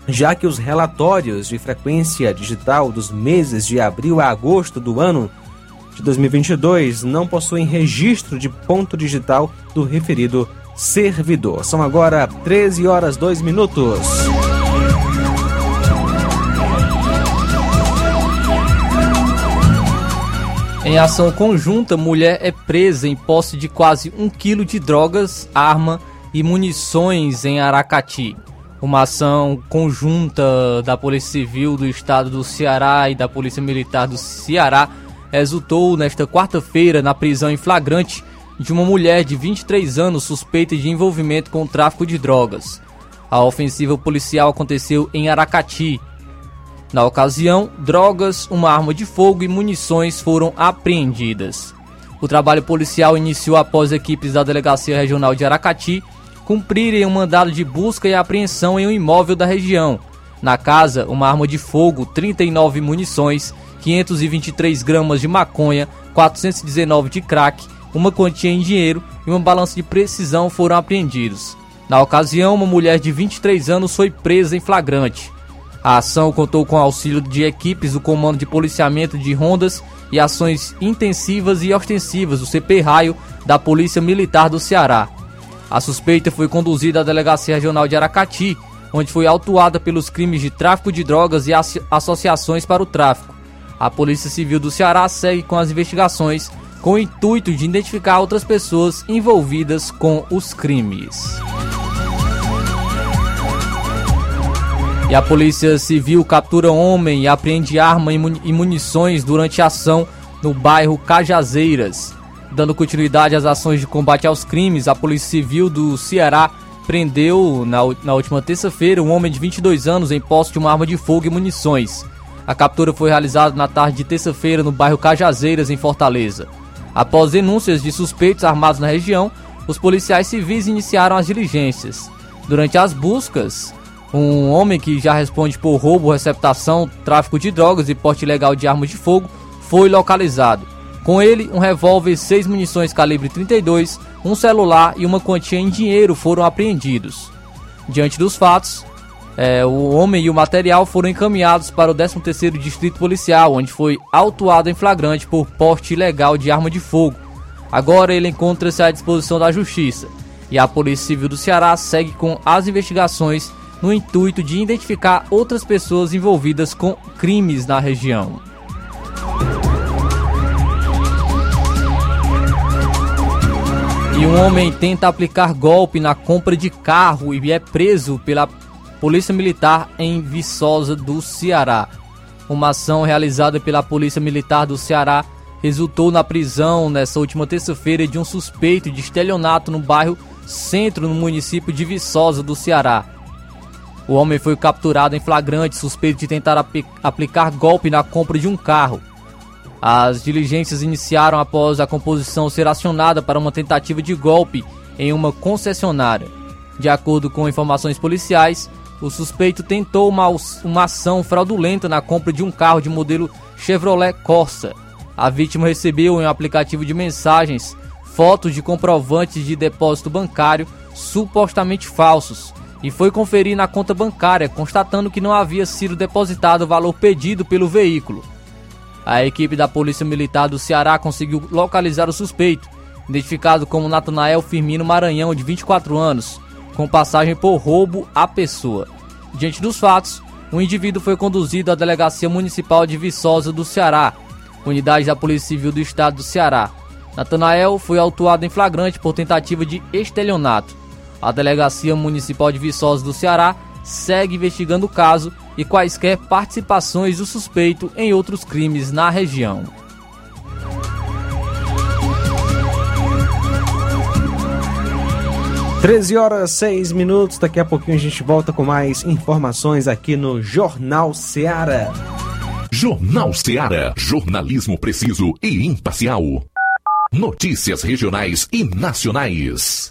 já que os relatórios de frequência digital dos meses de abril a agosto do ano de 2022 não possuem registro de ponto digital do referido servidor. São agora 13 horas 2 minutos. Em ação conjunta, mulher é presa em posse de quase um quilo de drogas, arma e munições em Aracati. Uma ação conjunta da Polícia Civil do Estado do Ceará e da Polícia Militar do Ceará resultou nesta quarta-feira na prisão em flagrante de uma mulher de 23 anos suspeita de envolvimento com o tráfico de drogas. A ofensiva policial aconteceu em Aracati. Na ocasião, drogas, uma arma de fogo e munições foram apreendidas. O trabalho policial iniciou após equipes da Delegacia Regional de Aracati cumprirem um mandado de busca e apreensão em um imóvel da região. Na casa, uma arma de fogo, 39 munições 523 gramas de maconha, 419 de crack, uma quantia em dinheiro e uma balança de precisão foram apreendidos. Na ocasião, uma mulher de 23 anos foi presa em flagrante. A ação contou com o auxílio de equipes do Comando de Policiamento de Rondas e ações intensivas e ostensivas do CP Raio da Polícia Militar do Ceará. A suspeita foi conduzida à Delegacia Regional de Aracati, onde foi autuada pelos crimes de tráfico de drogas e associações para o tráfico. A Polícia Civil do Ceará segue com as investigações com o intuito de identificar outras pessoas envolvidas com os crimes. E a Polícia Civil captura homem e apreende arma e munições durante ação no bairro Cajazeiras. Dando continuidade às ações de combate aos crimes, a Polícia Civil do Ceará prendeu na, na última terça-feira um homem de 22 anos em posse de uma arma de fogo e munições. A captura foi realizada na tarde de terça-feira no bairro Cajazeiras, em Fortaleza. Após denúncias de suspeitos armados na região, os policiais civis iniciaram as diligências. Durante as buscas, um homem que já responde por roubo, receptação, tráfico de drogas e porte ilegal de armas de fogo foi localizado. Com ele, um revólver, seis munições calibre 32, um celular e uma quantia em dinheiro foram apreendidos. Diante dos fatos, é, o homem e o material foram encaminhados para o 13º Distrito Policial, onde foi autuado em flagrante por porte ilegal de arma de fogo. Agora ele encontra-se à disposição da Justiça. E a Polícia Civil do Ceará segue com as investigações no intuito de identificar outras pessoas envolvidas com crimes na região. E um homem tenta aplicar golpe na compra de carro e é preso pela Polícia Militar em Viçosa do Ceará. Uma ação realizada pela Polícia Militar do Ceará resultou na prisão nessa última terça-feira de um suspeito de estelionato no bairro Centro, no município de Viçosa do Ceará. O homem foi capturado em flagrante suspeito de tentar ap aplicar golpe na compra de um carro. As diligências iniciaram após a composição ser acionada para uma tentativa de golpe em uma concessionária. De acordo com informações policiais, o suspeito tentou uma, uma ação fraudulenta na compra de um carro de modelo Chevrolet Corsa. A vítima recebeu em um aplicativo de mensagens fotos de comprovantes de depósito bancário supostamente falsos e foi conferir na conta bancária, constatando que não havia sido depositado o valor pedido pelo veículo. A equipe da Polícia Militar do Ceará conseguiu localizar o suspeito, identificado como Natanael Firmino Maranhão, de 24 anos, com passagem por roubo à pessoa. Diante dos fatos, o indivíduo foi conduzido à Delegacia Municipal de Viçosa do Ceará, unidade da Polícia Civil do Estado do Ceará. Natanael foi autuado em flagrante por tentativa de estelionato. A Delegacia Municipal de Viçosa do Ceará segue investigando o caso e quaisquer participações do suspeito em outros crimes na região. Treze horas seis minutos. Daqui a pouquinho a gente volta com mais informações aqui no Jornal Seara. Jornal Seara. Jornalismo preciso e imparcial. Notícias regionais e nacionais.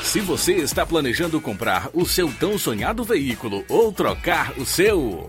Se você está planejando comprar o seu tão sonhado veículo ou trocar o seu,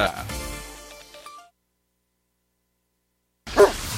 Yeah.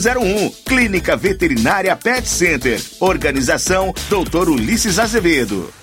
981658401. Clínica Veterinária Pet Center. Organização Dr. Ulisses Azevedo.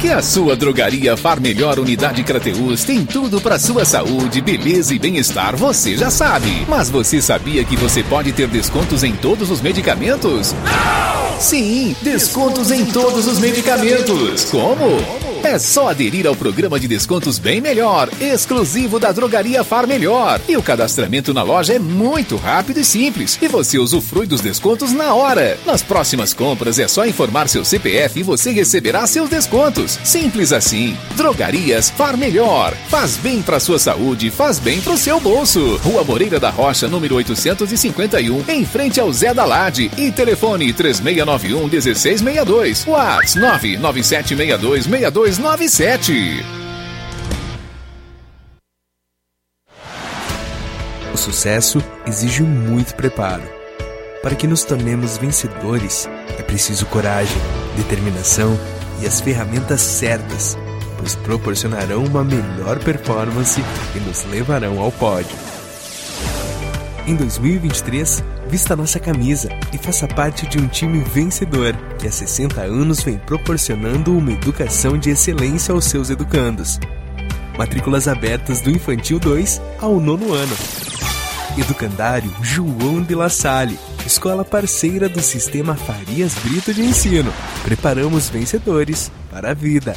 Que a sua drogaria Far Melhor Unidade Crateus tem tudo para sua saúde, beleza e bem-estar, você já sabe. Mas você sabia que você pode ter descontos em todos os medicamentos? Não! Sim, descontos em todos os medicamentos. Como? É só aderir ao programa de descontos Bem Melhor, exclusivo da Drogaria Far Melhor. E o cadastramento na loja é muito rápido e simples. E você usufrui dos descontos na hora. Nas próximas compras é só informar seu CPF e você receberá seus descontos. Simples assim. Drogarias Far Melhor. Faz bem para sua saúde, faz bem para o seu bolso. Rua Moreira da Rocha, número 851, em frente ao Zé da Lade. E telefone 3691 1662. WhatsApp 99762 62 297. O sucesso exige muito preparo. Para que nos tornemos vencedores, é preciso coragem, determinação e as ferramentas certas, pois proporcionarão uma melhor performance e nos levarão ao pódio. Em 2023, vista nossa camisa e faça parte de um time vencedor que há 60 anos vem proporcionando uma educação de excelência aos seus educandos. Matrículas abertas do Infantil 2 ao nono ano. Educandário João de La Salle, escola parceira do Sistema Farias Brito de Ensino. Preparamos vencedores para a vida.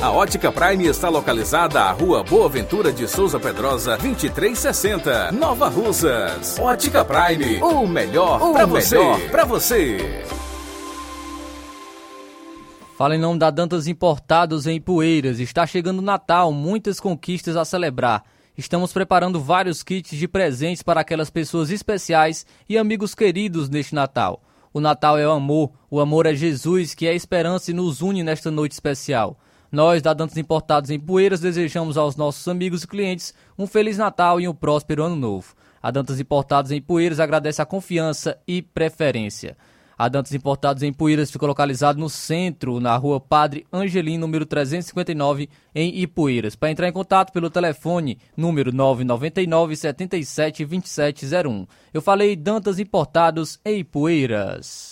A Ótica Prime está localizada à Rua Boa Ventura de Souza Pedrosa, 2360, Nova Russas. Ótica Prime, o melhor para você. Para você. Fala em nome da Dantas Importados em Poeiras. Está chegando o Natal, muitas conquistas a celebrar. Estamos preparando vários kits de presentes para aquelas pessoas especiais e amigos queridos neste Natal. O Natal é o amor, o amor é Jesus, que é a esperança e nos une nesta noite especial. Nós, da Dantas Importados em Poeiras, desejamos aos nossos amigos e clientes um Feliz Natal e um próspero Ano Novo. A Dantas Importados em Poeiras agradece a confiança e preferência. A Dantas Importados em Poeiras fica localizado no centro, na rua Padre Angelim, número 359, em Ipueiras. Para entrar em contato pelo telefone, número 999 77 2701. Eu falei Dantas Importados em Ipueiras.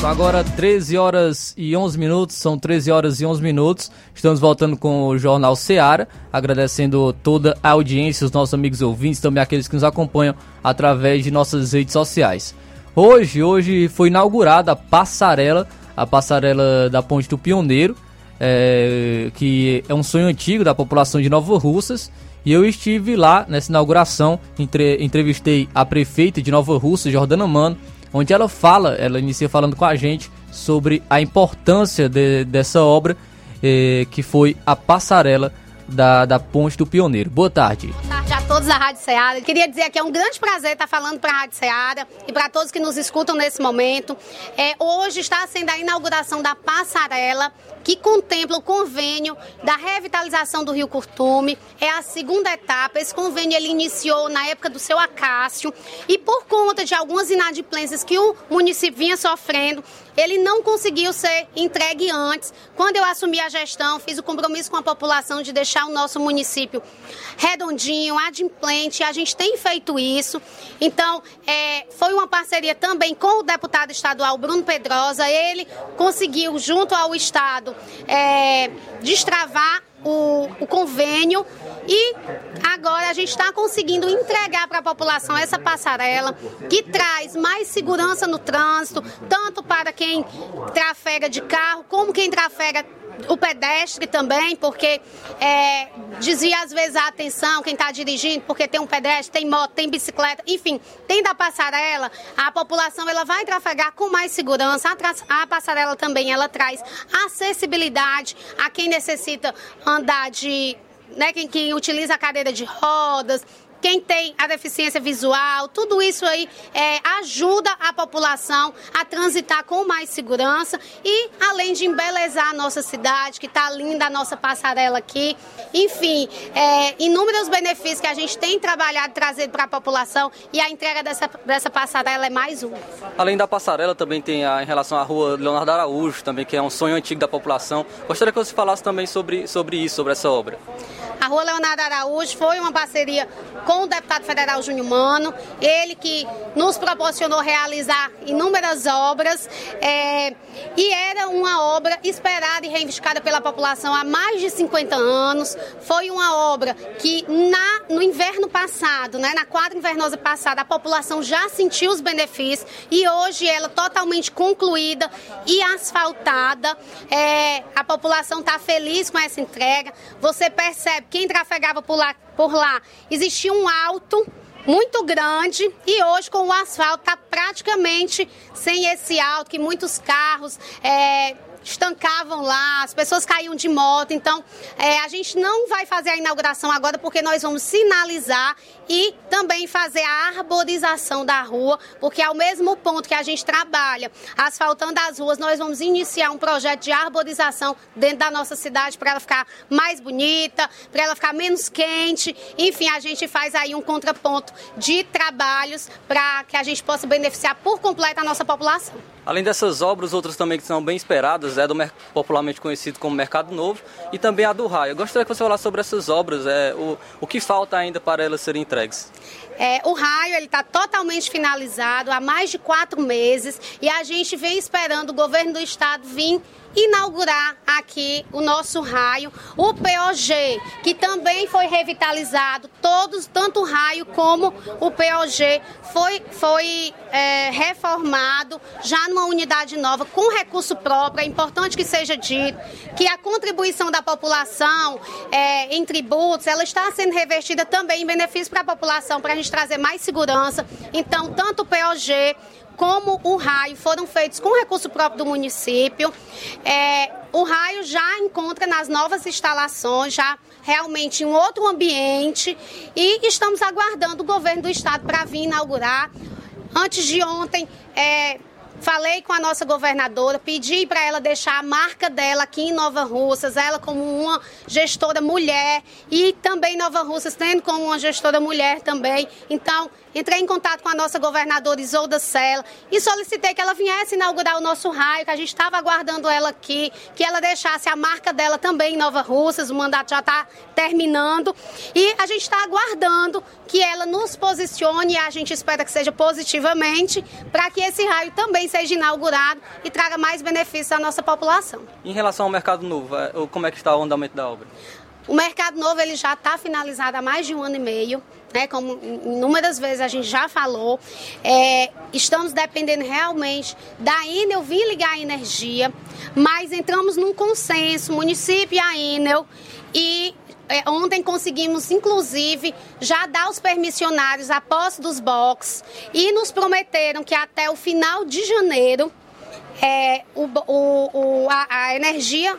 São agora 13 horas e 11 minutos, são 13 horas e 11 minutos. Estamos voltando com o Jornal Seara, agradecendo toda a audiência, os nossos amigos ouvintes, também aqueles que nos acompanham através de nossas redes sociais. Hoje, hoje foi inaugurada a passarela, a passarela da Ponte do Pioneiro, é, que é um sonho antigo da população de Nova Russas. E eu estive lá nessa inauguração, entre, entrevistei a prefeita de Nova Russa, Jordana Mano, onde ela fala, ela inicia falando com a gente sobre a importância de, dessa obra, eh, que foi a passarela da, da Ponte do Pioneiro. Boa tarde. Boa tarde a todos da Rádio Ceará. Queria dizer que é um grande prazer estar falando para a Rádio Ceará e para todos que nos escutam nesse momento. É, hoje está sendo a inauguração da passarela que contempla o convênio da revitalização do Rio Curtume. É a segunda etapa. Esse convênio ele iniciou na época do seu Acácio e por conta de algumas inadimplências que o município vinha sofrendo, ele não conseguiu ser entregue antes. Quando eu assumi a gestão, fiz o compromisso com a população de deixar o nosso município redondinho, adimplente. A gente tem feito isso. Então, é, foi uma parceria também com o deputado estadual Bruno Pedrosa. Ele conseguiu, junto ao Estado, é, destravar o, o, convênio. E agora a gente está conseguindo entregar para a população essa passarela que traz mais segurança no trânsito, tanto para quem trafega de carro como quem trafega o pedestre também, porque é, desvia às vezes a atenção quem está dirigindo, porque tem um pedestre, tem moto, tem bicicleta, enfim, tem da passarela, a população ela vai trafegar com mais segurança. A, a passarela também ela traz acessibilidade a quem necessita andar de né, quem, quem utiliza a cadeira de rodas, quem tem a deficiência visual, tudo isso aí é, ajuda a população a transitar com mais segurança e além de embelezar a nossa cidade, que está linda a nossa passarela aqui, enfim, é, inúmeros benefícios que a gente tem trabalhado trazer para a população e a entrega dessa, dessa passarela é mais um. Além da passarela, também tem a, em relação à rua Leonardo Araújo, também que é um sonho antigo da população. Gostaria que você falasse também sobre, sobre isso, sobre essa obra. A Rua Leonardo Araújo foi uma parceria com o deputado federal Júnior Mano, ele que nos proporcionou realizar inúmeras obras é, e era uma obra esperada e reivindicada pela população há mais de 50 anos. Foi uma obra que na, no inverno passado, né, na quadra invernosa passada, a população já sentiu os benefícios e hoje ela totalmente concluída e asfaltada. É, a população está feliz com essa entrega. Você percebe quem trafegava por lá, por lá existia um alto muito grande e hoje com o asfalto está praticamente sem esse alto que muitos carros é, estancavam lá, as pessoas caíam de moto. Então, é, a gente não vai fazer a inauguração agora porque nós vamos sinalizar e também fazer a arborização da rua, porque ao mesmo ponto que a gente trabalha asfaltando as ruas, nós vamos iniciar um projeto de arborização dentro da nossa cidade para ela ficar mais bonita, para ela ficar menos quente. Enfim, a gente faz aí um contraponto de trabalhos para que a gente possa beneficiar por completo a nossa população. Além dessas obras, outras também que são bem esperadas, é do popularmente conhecido como Mercado Novo e também a do Raio. Eu gostaria que você falasse sobre essas obras, é, o, o que falta ainda para elas serem entregues. É, o raio ele está totalmente finalizado há mais de quatro meses e a gente vem esperando o governo do estado vir inaugurar aqui o nosso raio, o POG, que também foi revitalizado, todos, tanto o raio como o POG foi, foi é, reformado já numa unidade nova, com recurso próprio. É importante que seja dito que a contribuição da população é, em tributos, ela está sendo revertida também em benefício para a população, para a gente trazer mais segurança. Então, tanto o POG como o raio foram feitos com recurso próprio do município. É, o raio já encontra nas novas instalações, já realmente em outro ambiente e estamos aguardando o governo do estado para vir inaugurar. Antes de ontem, é, Falei com a nossa governadora, pedi para ela deixar a marca dela aqui em Nova Russas, ela como uma gestora mulher e também Nova Russas tendo como uma gestora mulher também. Então, entrei em contato com a nossa governadora Isolda Sela e solicitei que ela viesse inaugurar o nosso raio, que a gente estava aguardando ela aqui, que ela deixasse a marca dela também em Nova Russas, o mandato já está terminando e a gente está aguardando que ela nos posicione e a gente espera que seja positivamente para que esse raio também seja inaugurado e traga mais benefícios à nossa população. Em relação ao Mercado Novo, é, como é que está o andamento da obra? O Mercado Novo ele já está finalizado há mais de um ano e meio. Né, como inúmeras vezes a gente já falou, é, estamos dependendo realmente da Enel vir ligar a energia, mas entramos num consenso, município e a Enel, e é, ontem conseguimos, inclusive, já dar os permissionários a posse dos box e nos prometeram que até o final de janeiro é, o, o, o a, a energia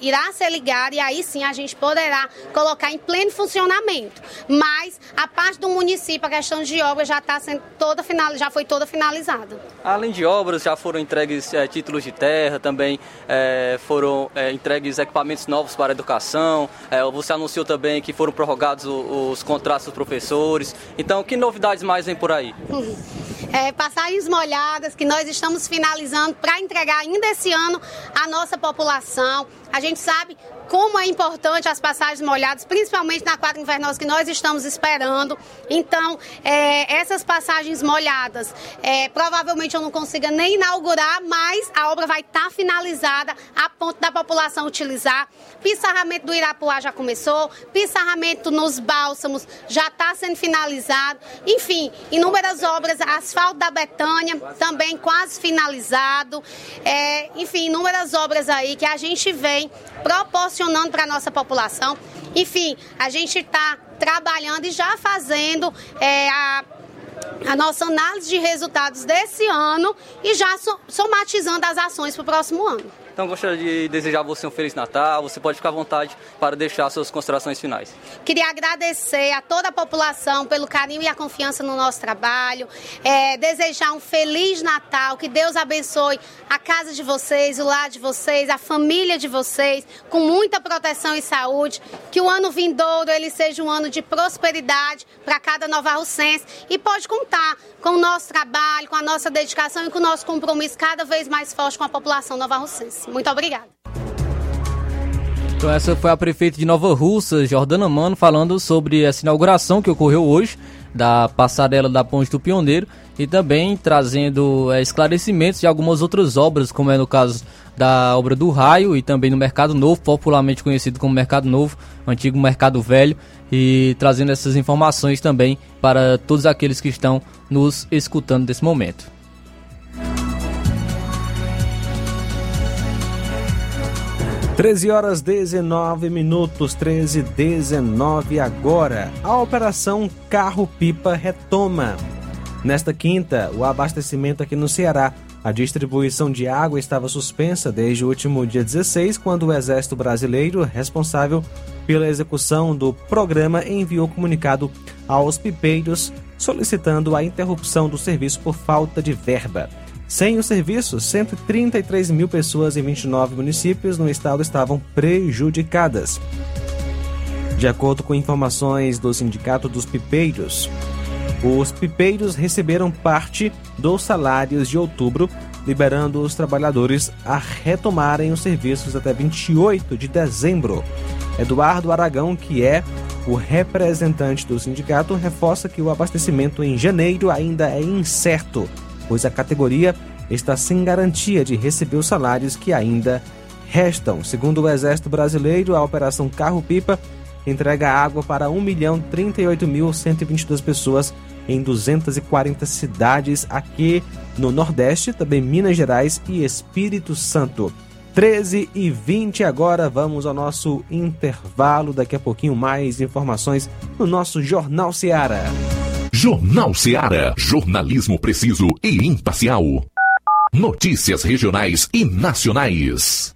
irá ser ligado e aí sim a gente poderá colocar em pleno funcionamento. Mas a parte do município, a questão de obras já está sendo toda final, já foi toda finalizada. Além de obras, já foram entregues é, títulos de terra, também é, foram é, entregues equipamentos novos para a educação. você anunciou também que foram prorrogados os, os contratos dos professores. Então, que novidades mais vem por aí? é, passagens molhadas que nós estamos finalizando para entregar ainda esse ano à nossa população. A gente sabe como é importante as passagens molhadas, principalmente na quadra invernosa que nós estamos esperando. Então, é, essas passagens molhadas, é, provavelmente eu não consiga nem inaugurar, mas a obra vai estar tá finalizada a ponto da população utilizar. Pissarramento do Irapuá já começou, pissarramento nos bálsamos já está sendo finalizado. Enfim, inúmeras obras, asfalto da Betânia também quase finalizado. É, enfim, inúmeras obras aí que a gente vem proporcionando para a nossa população. Enfim, a gente está trabalhando e já fazendo é, a a nossa análise de resultados desse ano e já somatizando as ações para o próximo ano. Então gostaria de desejar a você um Feliz Natal. Você pode ficar à vontade para deixar suas considerações finais. Queria agradecer a toda a população pelo carinho e a confiança no nosso trabalho. É, desejar um Feliz Natal. Que Deus abençoe a casa de vocês, o lar de vocês, a família de vocês, com muita proteção e saúde. Que o ano vindouro ele seja um ano de prosperidade para cada nova Russense. E pode contar com o nosso trabalho, com a nossa dedicação e com o nosso compromisso cada vez mais forte com a população nova Russense. Muito obrigada. Então essa foi a prefeita de Nova Russa, Jordana Mano, falando sobre essa inauguração que ocorreu hoje da passarela da Ponte do Pioneiro e também trazendo é, esclarecimentos de algumas outras obras, como é no caso da obra do Raio e também no Mercado Novo, popularmente conhecido como Mercado Novo, antigo Mercado Velho, e trazendo essas informações também para todos aqueles que estão nos escutando nesse momento. 13 horas 19 minutos, 13 19 agora. A operação Carro Pipa retoma. Nesta quinta, o abastecimento aqui no Ceará A distribuição de água estava suspensa desde o último dia 16, quando o Exército Brasileiro, responsável pela execução do programa, enviou comunicado aos pipeiros solicitando a interrupção do serviço por falta de verba. Sem o serviço, 133 mil pessoas em 29 municípios no estado estavam prejudicadas. De acordo com informações do Sindicato dos Pipeiros, os pipeiros receberam parte dos salários de outubro, liberando os trabalhadores a retomarem os serviços até 28 de dezembro. Eduardo Aragão, que é o representante do sindicato, reforça que o abastecimento em janeiro ainda é incerto, pois a categoria está sem garantia de receber os salários que ainda restam. Segundo o Exército Brasileiro, a Operação Carro-Pipa entrega água para 1.038.122 pessoas em 240 cidades aqui no Nordeste, também Minas Gerais e Espírito Santo. 13 e 20 agora, vamos ao nosso intervalo. Daqui a pouquinho mais informações no nosso Jornal Seara. Jornal Seara. Jornalismo preciso e imparcial. Notícias regionais e nacionais.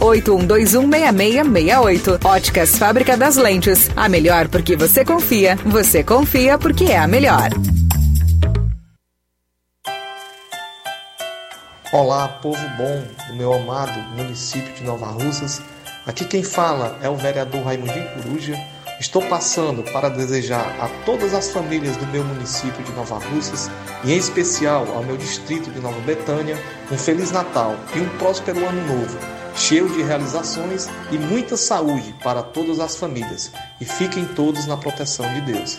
81216668. Óticas Fábrica das Lentes. A melhor porque você confia. Você confia porque é a melhor. Olá, povo bom do meu amado município de Nova Russas. Aqui quem fala é o vereador Raimundinho Coruja. Estou passando para desejar a todas as famílias do meu município de Nova Russas e em especial ao meu distrito de Nova Betânia um feliz Natal e um próspero ano novo cheio de realizações e muita saúde para todas as famílias. E fiquem todos na proteção de Deus.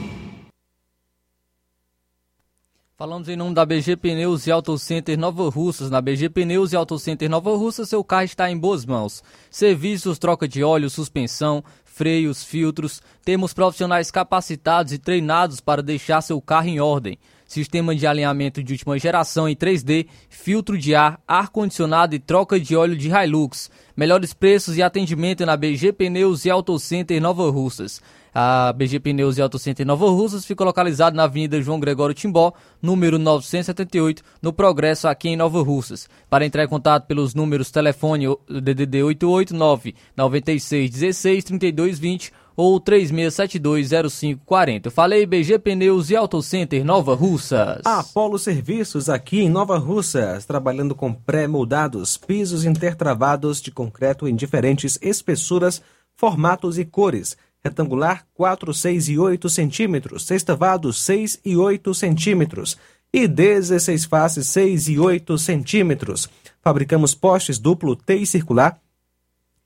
Falamos em nome da BG Pneus e Auto Center Nova Russas. Na BG Pneus e Auto Center Nova Russas, seu carro está em boas mãos. Serviços, troca de óleo, suspensão, freios, filtros. Temos profissionais capacitados e treinados para deixar seu carro em ordem. sistema de alinhamento de última geração em 3D, filtro de ar, ar-condicionado e troca de óleo de Hilux. Melhores preços e atendimento na BG Pneus e Auto Center Nova Russas. A BG Pneus e Auto Center Nova Russas fica localizado na Avenida João Gregório Timbó, número 978, no Progresso, aqui em Nova Russas. Para entrar em contato pelos números telefone DDD 889 9616 3220 ou 36720540. Eu falei BG Pneus e Auto Center Nova Russas. Apolo Serviços aqui em Nova Russas, trabalhando com pré-moldados, pisos intertravados de concreto em diferentes espessuras, formatos e cores. Retangular 4, 6 e 8 centímetros, sextavado 6 e 8 centímetros. E 16 faces 6 e 8 centímetros. Fabricamos postes duplo T e circular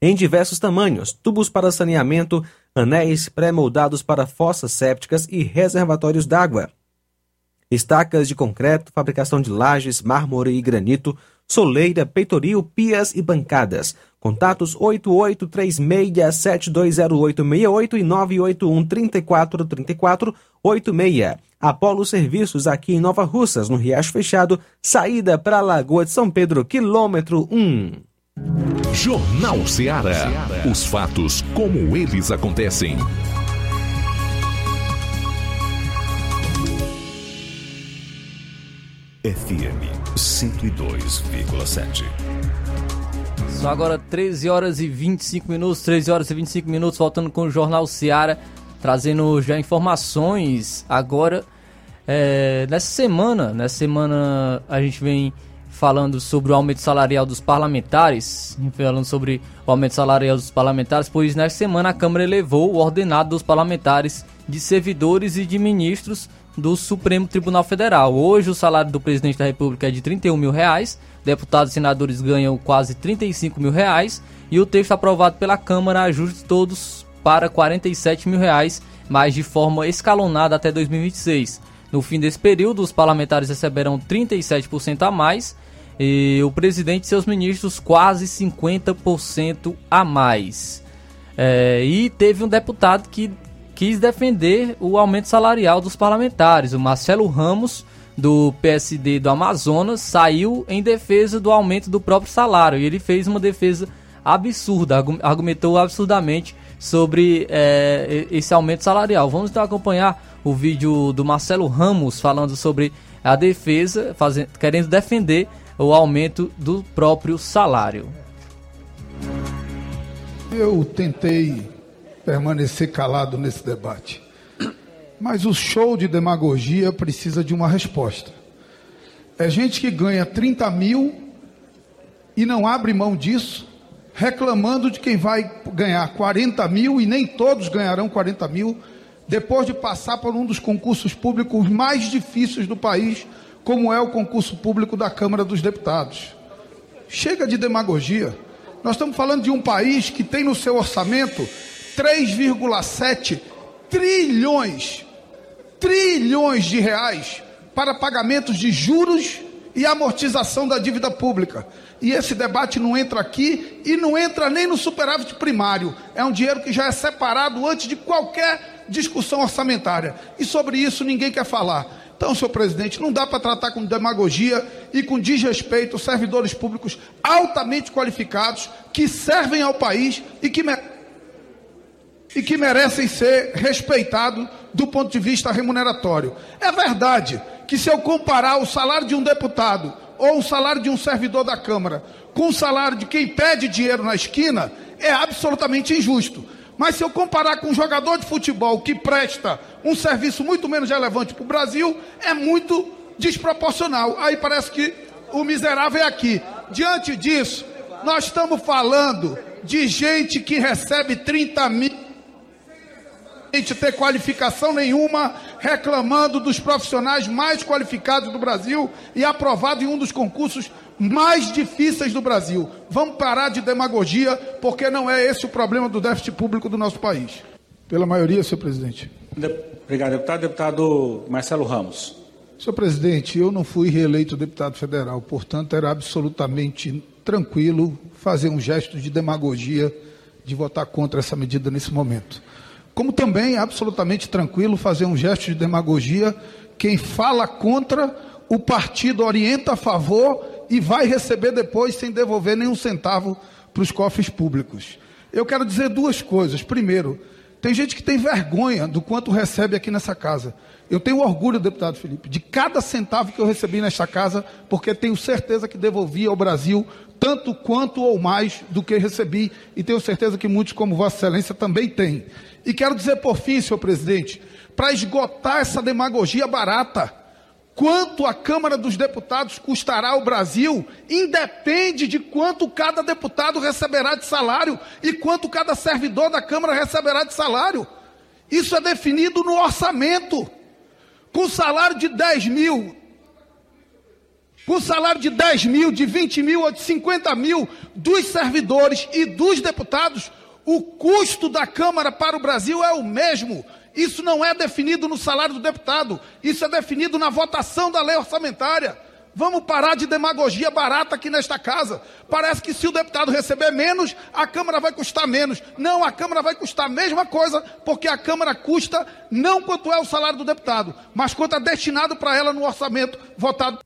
em diversos tamanhos, tubos para saneamento, anéis pré-moldados para fossas sépticas e reservatórios d'água, estacas de concreto, fabricação de lajes, mármore e granito, soleira, peitoril, pias e bancadas. Contatos 8836720868 e 981343486. Apolo Serviços aqui em Nova Russas, no Riacho Fechado, saída para a Lagoa de São Pedro, quilômetro 1. Jornal Ceará. Os fatos como eles acontecem. FM 102,7. São agora 13 horas e 25 minutos, 13 horas e 25 minutos, voltando com o Jornal Seara, trazendo já informações agora. É, nessa semana, nessa semana a gente vem falando sobre o aumento salarial dos parlamentares, falando sobre o aumento salarial dos parlamentares, pois nessa semana a Câmara elevou o ordenado dos parlamentares de servidores e de ministros do Supremo Tribunal Federal. Hoje o salário do presidente da República é de 31 mil reais, deputados e senadores ganham quase 35 mil reais e o texto aprovado pela Câmara ajusta todos para 47 mil reais, mas de forma escalonada até 2026. No fim desse período, os parlamentares receberão 37% a mais e o presidente e seus ministros quase 50% a mais. É, e teve um deputado que quis defender o aumento salarial dos parlamentares. O Marcelo Ramos, do PSD do Amazonas, saiu em defesa do aumento do próprio salário. E ele fez uma defesa absurda, argumentou absurdamente sobre é, esse aumento salarial. Vamos então acompanhar o vídeo do Marcelo Ramos falando sobre a defesa, fazendo, querendo defender o aumento do próprio salário. Eu tentei permanecer calado nesse debate. Mas o show de demagogia precisa de uma resposta. É gente que ganha 30 mil e não abre mão disso, reclamando de quem vai ganhar 40 mil e nem todos ganharão 40 mil, depois de passar por um dos concursos públicos mais difíceis do país, como é o concurso público da Câmara dos Deputados. Chega de demagogia. Nós estamos falando de um país que tem no seu orçamento 3,7 trilhões, trilhões de reais para pagamentos de juros e amortização da dívida pública. E esse debate não entra aqui e não entra nem no superávit primário. É um dinheiro que já é separado antes de qualquer discussão orçamentária. E sobre isso ninguém quer falar. Então, senhor presidente, não dá para tratar com demagogia e com desrespeito servidores públicos altamente qualificados que servem ao país e que e que merecem ser respeitados do ponto de vista remuneratório. É verdade que se eu comparar o salário de um deputado ou o salário de um servidor da Câmara com o salário de quem pede dinheiro na esquina, é absolutamente injusto. Mas se eu comparar com um jogador de futebol que presta um serviço muito menos relevante para o Brasil, é muito desproporcional. Aí parece que o miserável é aqui. Diante disso, nós estamos falando de gente que recebe 30 mil ter qualificação nenhuma, reclamando dos profissionais mais qualificados do Brasil e aprovado em um dos concursos mais difíceis do Brasil. Vamos parar de demagogia, porque não é esse o problema do déficit público do nosso país. Pela maioria, senhor presidente. Obrigado, deputado. Deputado Marcelo Ramos. Senhor presidente, eu não fui reeleito deputado federal, portanto, era absolutamente tranquilo fazer um gesto de demagogia de votar contra essa medida nesse momento como também é absolutamente tranquilo fazer um gesto de demagogia Quem fala contra, o partido orienta a favor e vai receber depois sem devolver nenhum centavo para os cofres públicos. Eu quero dizer duas coisas. Primeiro, tem gente que tem vergonha do quanto recebe aqui nessa casa. Eu tenho orgulho, deputado Felipe, de cada centavo que eu recebi nesta casa, porque tenho certeza que devolvi ao Brasil tanto quanto ou mais do que recebi, e tenho certeza que muitos, como Vossa Excelência, também têm. E quero dizer por fim, senhor presidente, para esgotar essa demagogia barata, quanto a Câmara dos Deputados custará ao Brasil, independe de quanto cada deputado receberá de salário e quanto cada servidor da Câmara receberá de salário. Isso é definido no orçamento. Com salário de 10 mil, com salário de 10 mil, de 20 mil ou de 50 mil dos servidores e dos deputados, o custo da Câmara para o Brasil é o mesmo. Isso não é definido no salário do deputado, isso é definido na votação da lei orçamentária. Vamos parar de demagogia barata aqui nesta casa. Parece que se o deputado receber menos, a Câmara vai custar menos. Não, a Câmara vai custar a mesma coisa, porque a Câmara custa não quanto é o salário do deputado, mas quanto é destinado para ela no orçamento votado.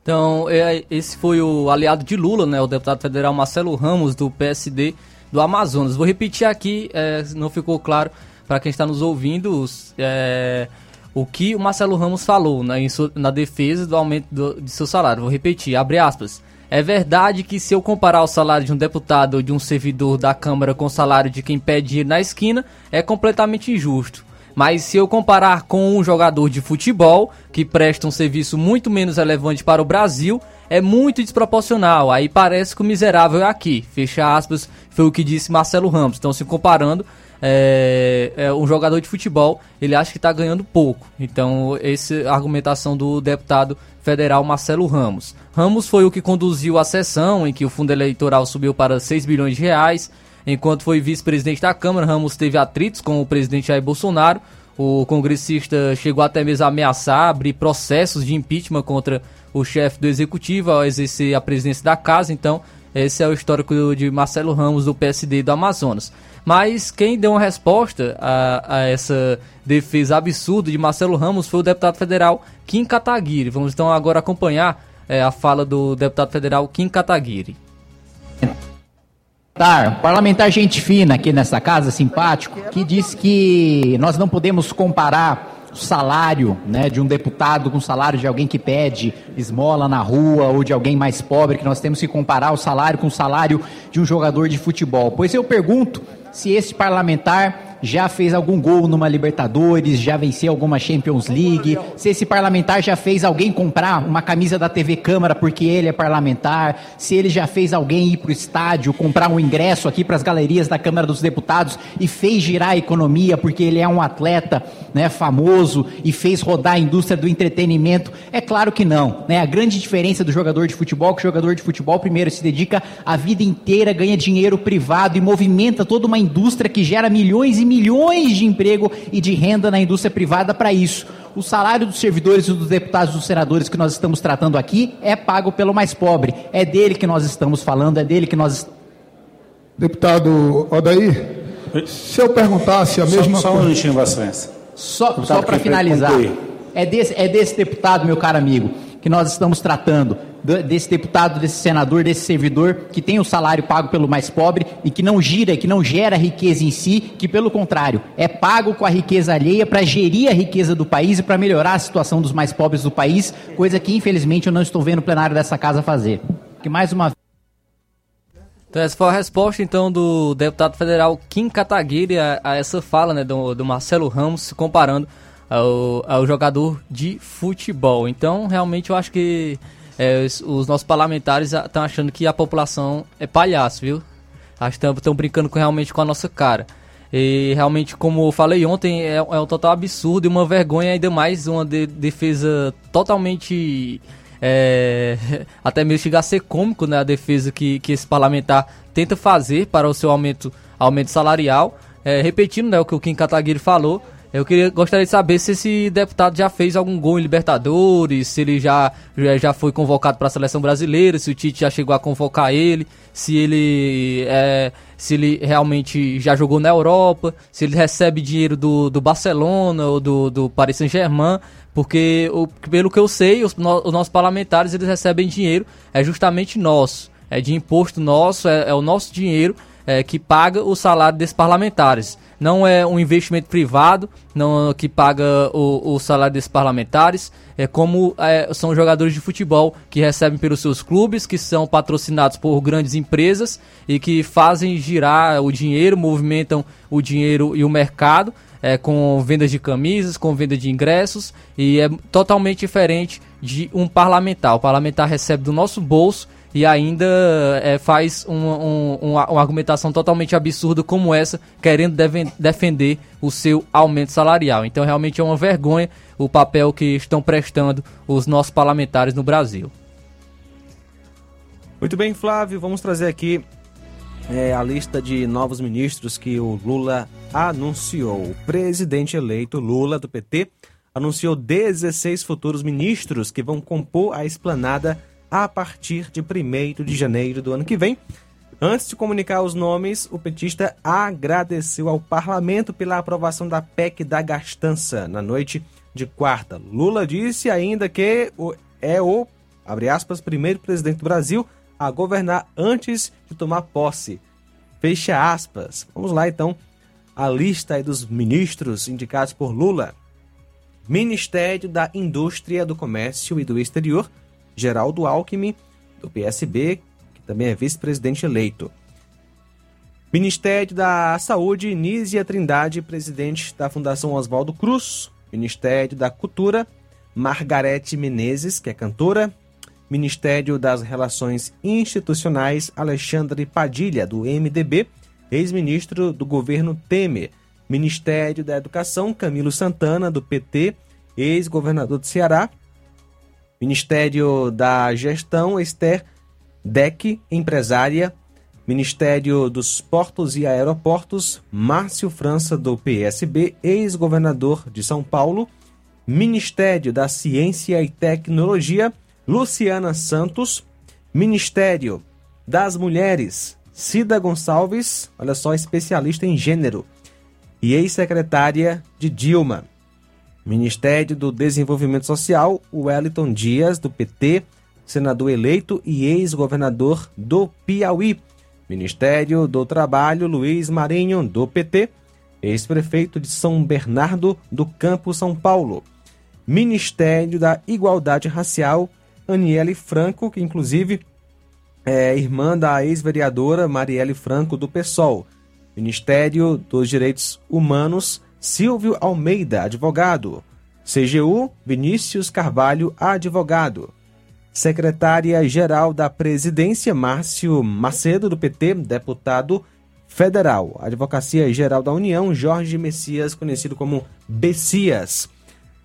Então, é, esse foi o aliado de Lula, né, o deputado federal Marcelo Ramos, do PSD do Amazonas. Vou repetir aqui, é, não ficou claro para quem está nos ouvindo, é, o que o Marcelo Ramos falou né, na defesa do aumento do, de seu salário. Vou repetir, abre aspas. É verdade que se eu comparar o salário de um deputado ou de um servidor da Câmara com o salário de quem pede dinheiro na esquina, é completamente injusto. Mas se eu comparar com um jogador de futebol que presta um serviço muito menos relevante para o Brasil, é muito desproporcional. Aí parece que o miserável é aqui. Fecha aspas, foi o que disse Marcelo Ramos. Então, se comparando, é, é, um jogador de futebol, ele acha que está ganhando pouco. Então, essa é argumentação do deputado federal Marcelo Ramos. Ramos foi o que conduziu a sessão em que o fundo eleitoral subiu para 6 bilhões de reais. Enquanto foi vice-presidente da Câmara, Ramos teve atritos com o presidente Jair Bolsonaro. O congressista chegou até mesmo a ameaçar abrir processos de impeachment contra o chefe do executivo ao exercer a presidência da casa. Então, esse é o histórico de Marcelo Ramos, do PSD do Amazonas. Mas quem deu uma resposta a, a essa defesa absurda de Marcelo Ramos foi o deputado federal Kim Kataguiri. Vamos então agora acompanhar é, a fala do deputado federal Kim Kataguiri. Parlamentar gente fina aqui nessa casa, simpático, que disse que nós não podemos comparar o salário né, de um deputado com o salário de alguém que pede esmola na rua ou de alguém mais pobre, que nós temos que comparar o salário com o salário de um jogador de futebol. Pois eu pergunto se esse parlamentar já fez algum gol numa Libertadores, já venceu alguma Champions League, se esse parlamentar já fez alguém comprar uma camisa da TV Câmara porque ele é parlamentar, se ele já fez alguém ir para o estádio, comprar um ingresso aqui para as galerias da Câmara dos Deputados e fez girar a economia porque ele é um atleta né, famoso e fez rodar a indústria do entretenimento. É claro que não. Né? A grande diferença do jogador de futebol é que o jogador de futebol primeiro se dedica a vida inteira, ganha dinheiro privado e movimenta toda uma indústria que gera milhões e milhões de emprego e de renda na indústria privada para isso. O salário dos servidores e dos deputados e dos senadores que nós estamos tratando aqui é pago pelo mais pobre. É dele que nós estamos falando, é dele que nós. Deputado Odair, se eu perguntasse a mesma só, só um minutinho, Vossa Excelência. Só, só para finalizar. É desse, é desse deputado, meu caro amigo, que nós estamos tratando desse deputado, desse senador, desse servidor que tem o salário pago pelo mais pobre e que não gira, que não gera riqueza em si, que pelo contrário, é pago com a riqueza alheia para gerir a riqueza do país e para melhorar a situação dos mais pobres do país, coisa que infelizmente eu não estou vendo o plenário dessa casa fazer. Que mais uma então essa foi a resposta então do deputado federal Kim Kataguiri a, a essa fala né, do, do Marcelo Ramos comparando ao, ao jogador de futebol. Então realmente eu acho que é, os, os, nossos parlamentares estão achando que a população é palhaço, viu? Estão brincando com, realmente com a nossa cara. E realmente, como eu falei ontem, é, é um total absurdo e uma vergonha, ainda mais uma de, defesa totalmente. É, até mesmo chegar a ser cômico, né? A defesa que, que esse parlamentar tenta fazer para o seu aumento, aumento salarial. É, repetindo né, o que o Kim Kataguiri falou, Eu queria, gostaria de saber se esse deputado já fez algum gol em Libertadores, se ele já, já, foi convocado para a seleção brasileira, se o Tite já chegou a convocar ele, se ele, é, se ele realmente já jogou na Europa, se ele recebe dinheiro do, do Barcelona ou do, do Paris Saint-Germain, porque o, pelo que eu sei, os, no, os nossos parlamentares eles recebem dinheiro, é justamente nosso, é de imposto nosso, é, é o nosso dinheiro é, que paga o salário desses parlamentares não é um investimento privado não que paga o, o salário desses parlamentares, é como é, são jogadores de futebol que recebem pelos seus clubes, que são patrocinados por grandes empresas e que fazem girar o dinheiro, movimentam o dinheiro e o mercado. É, com vendas de camisas, com venda de ingressos, e é totalmente diferente de um parlamentar. O parlamentar recebe do nosso bolso e ainda é, faz um, um, uma, argumentação totalmente absurda como essa, querendo defender o seu aumento salarial. Então, realmente é uma vergonha o papel que estão prestando os nossos parlamentares no Brasil. Muito bem, Flávio, vamos trazer aqui é, a lista de novos ministros que o Lula anunciou. O presidente eleito Lula, do PT, anunciou 16 futuros ministros que vão compor a esplanada a partir de 1 de janeiro do ano que vem. Antes de comunicar os nomes, o petista agradeceu ao parlamento pela aprovação da PEC da gastança na noite de quarta. Lula disse ainda que é o, abre aspas, primeiro presidente do Brasil a governar antes de tomar posse. Fecha aspas. Vamos lá então a lista dos ministros indicados por Lula. Ministério da Indústria, do Comércio e do Exterior, Geraldo Alckmin, do PSB, que também é vice-presidente eleito. Ministério da Saúde, Nízia Trindade, presidente da Fundação Oswaldo Cruz. Ministério da Cultura, Margarete Menezes, que é cantora. Ministério das Relações Institucionais, Alexandre Padilha, do MDB, ex-ministro do governo Temer. Ministério da Educação, Camilo Santana, do PT, ex-governador do Ceará. Ministério da Gestão, Esther Deck, empresária. Ministério dos Portos e Aeroportos, Márcio França, do PSB, ex-governador de São Paulo. Ministério da Ciência e Tecnologia, Luciana Santos. Ministério das Mulheres, Cida Gonçalves, olha só, especialista em gênero. E ex-secretária de Dilma. Ministério do Desenvolvimento Social, Wellington Dias, do PT, senador eleito e ex-governador do Piauí. Ministério do Trabalho, Luiz Marinho, do PT, ex-prefeito de São Bernardo do Campo, São Paulo. Ministério da Igualdade Racial, Aniele Franco, que inclusive é irmã da ex-vereadora Marielle Franco, do PSOL. Ministério dos Direitos Humanos, Silvio Almeida, advogado. CGU, Vinícius Carvalho, advogado. Secretária-Geral da Presidência, Márcio Macedo, do PT, deputado federal. Advocacia Geral da União, Jorge Messias, conhecido como Bessias.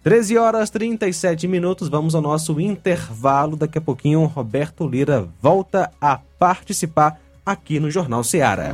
13 horas 37 minutos, vamos ao nosso intervalo. Daqui a pouquinho, Roberto Lira volta a participar aqui no Jornal Seara.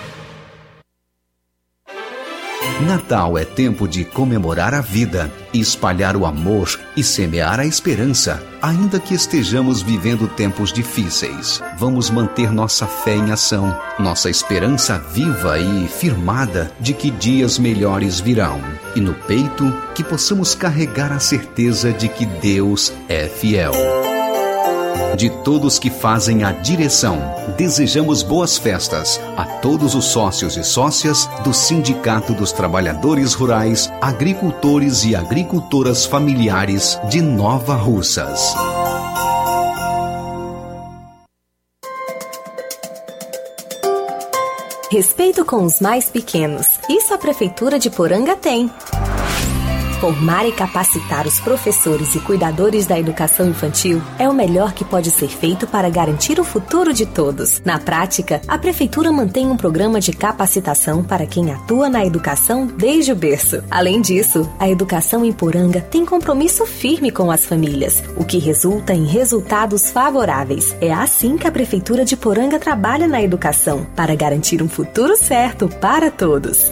Natal é tempo de comemorar a vida, espalhar o amor e semear a esperança. Ainda que estejamos vivendo tempos difíceis, vamos manter nossa fé em ação, nossa esperança viva e firmada de que dias melhores virão. E no peito, que possamos carregar a certeza de que Deus é fiel. De todos que fazem a direção, desejamos boas festas a todos os sócios e sócias do Sindicato dos Trabalhadores Rurais, Agricultores e Agricultoras Familiares de Nova Russas. Respeito com os mais pequenos. Isso a Prefeitura de Poranga tem. Formar e capacitar os professores e cuidadores da educação infantil é o melhor que pode ser feito para garantir o futuro de todos. Na prática, a Prefeitura mantém um programa de capacitação para quem atua na educação desde o berço. Além disso, a educação em Poranga tem compromisso firme com as famílias, o que resulta em resultados favoráveis. É assim que a Prefeitura de Poranga trabalha na educação, para garantir um futuro certo para todos.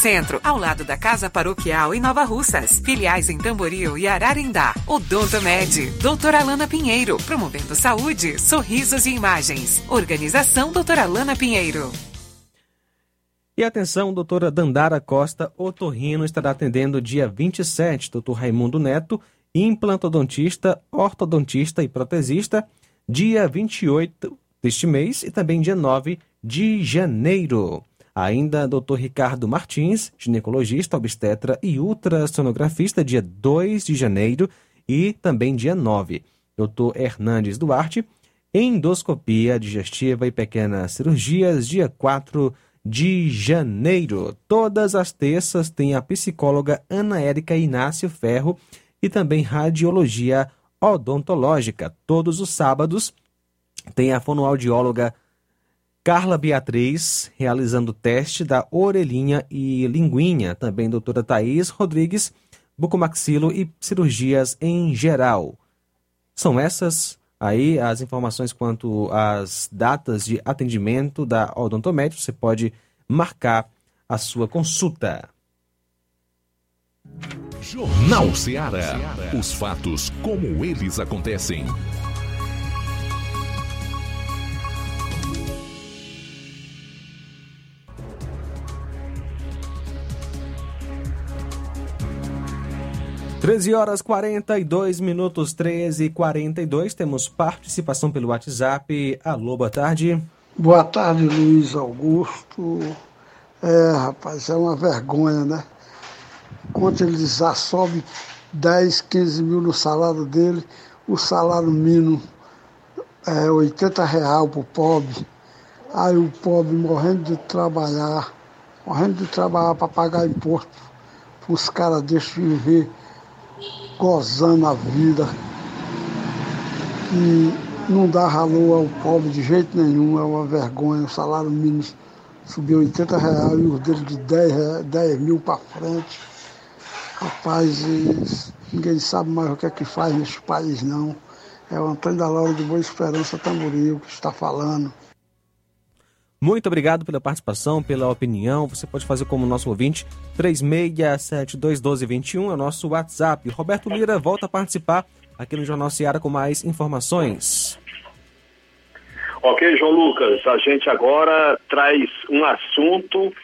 Centro, ao lado da Casa Paroquial em Nova Russas. Filiais em Tamboril e Ararindá. Odonto Med, doutora Alana Pinheiro, promovendo saúde, sorrisos e imagens. Organização doutora Alana Pinheiro. E atenção, doutora Dandara Costa Otorrino estará atendendo dia 27, doutor Raimundo Neto, implantodontista, ortodontista e protesista, dia 28 deste mês e também dia 9 de janeiro. Ainda Dr. Ricardo Martins, ginecologista, obstetra e ultrassonografista, dia 2 de janeiro e também dia 9. Dr. Hernandes Duarte, endoscopia digestiva e pequenas cirurgias, dia 4 de janeiro. Todas as terças tem a psicóloga Ana Érica Inácio Ferro e também radiologia odontológica. Todos os sábados tem a fonoaudióloga Carla Beatriz, realizando teste da orelhinha e linguinha. Também doutora Thaís Rodrigues, bucomaxilo e cirurgias em geral. São essas aí as informações quanto às datas de atendimento da odontomédica. Você pode marcar a sua consulta. Jornal Ceará. Os fatos como eles acontecem. 13 horas 42 minutos, 13 e 42. Temos participação pelo WhatsApp. Alô, boa tarde. Boa tarde, Luiz Augusto. É, rapaz, é uma vergonha, né? Já sobem 10, 15 mil no salário dele, o salário mínimo é 80 real pro pobre. Aí o pobre morrendo de trabalhar, morrendo de trabalhar para pagar imposto, os caras deixam viver gozando a vida. E não dá valor ao pobre de jeito nenhum, é uma vergonha. O salário mínimo subiu 80 reais e os dele de 10, 10 mil para frente. Rapaz, ninguém sabe mais o que é que faz neste país, não. É o Antônio da Laura de Boa Esperança Tamboril que está falando. Muito obrigado pela participação, pela opinião. Você pode fazer como nosso ouvinte, 36721221 é o nosso WhatsApp. Roberto Lira volta a participar aqui no Jornal Seara com mais informações. Ok, João Lucas, a gente agora traz um assunto.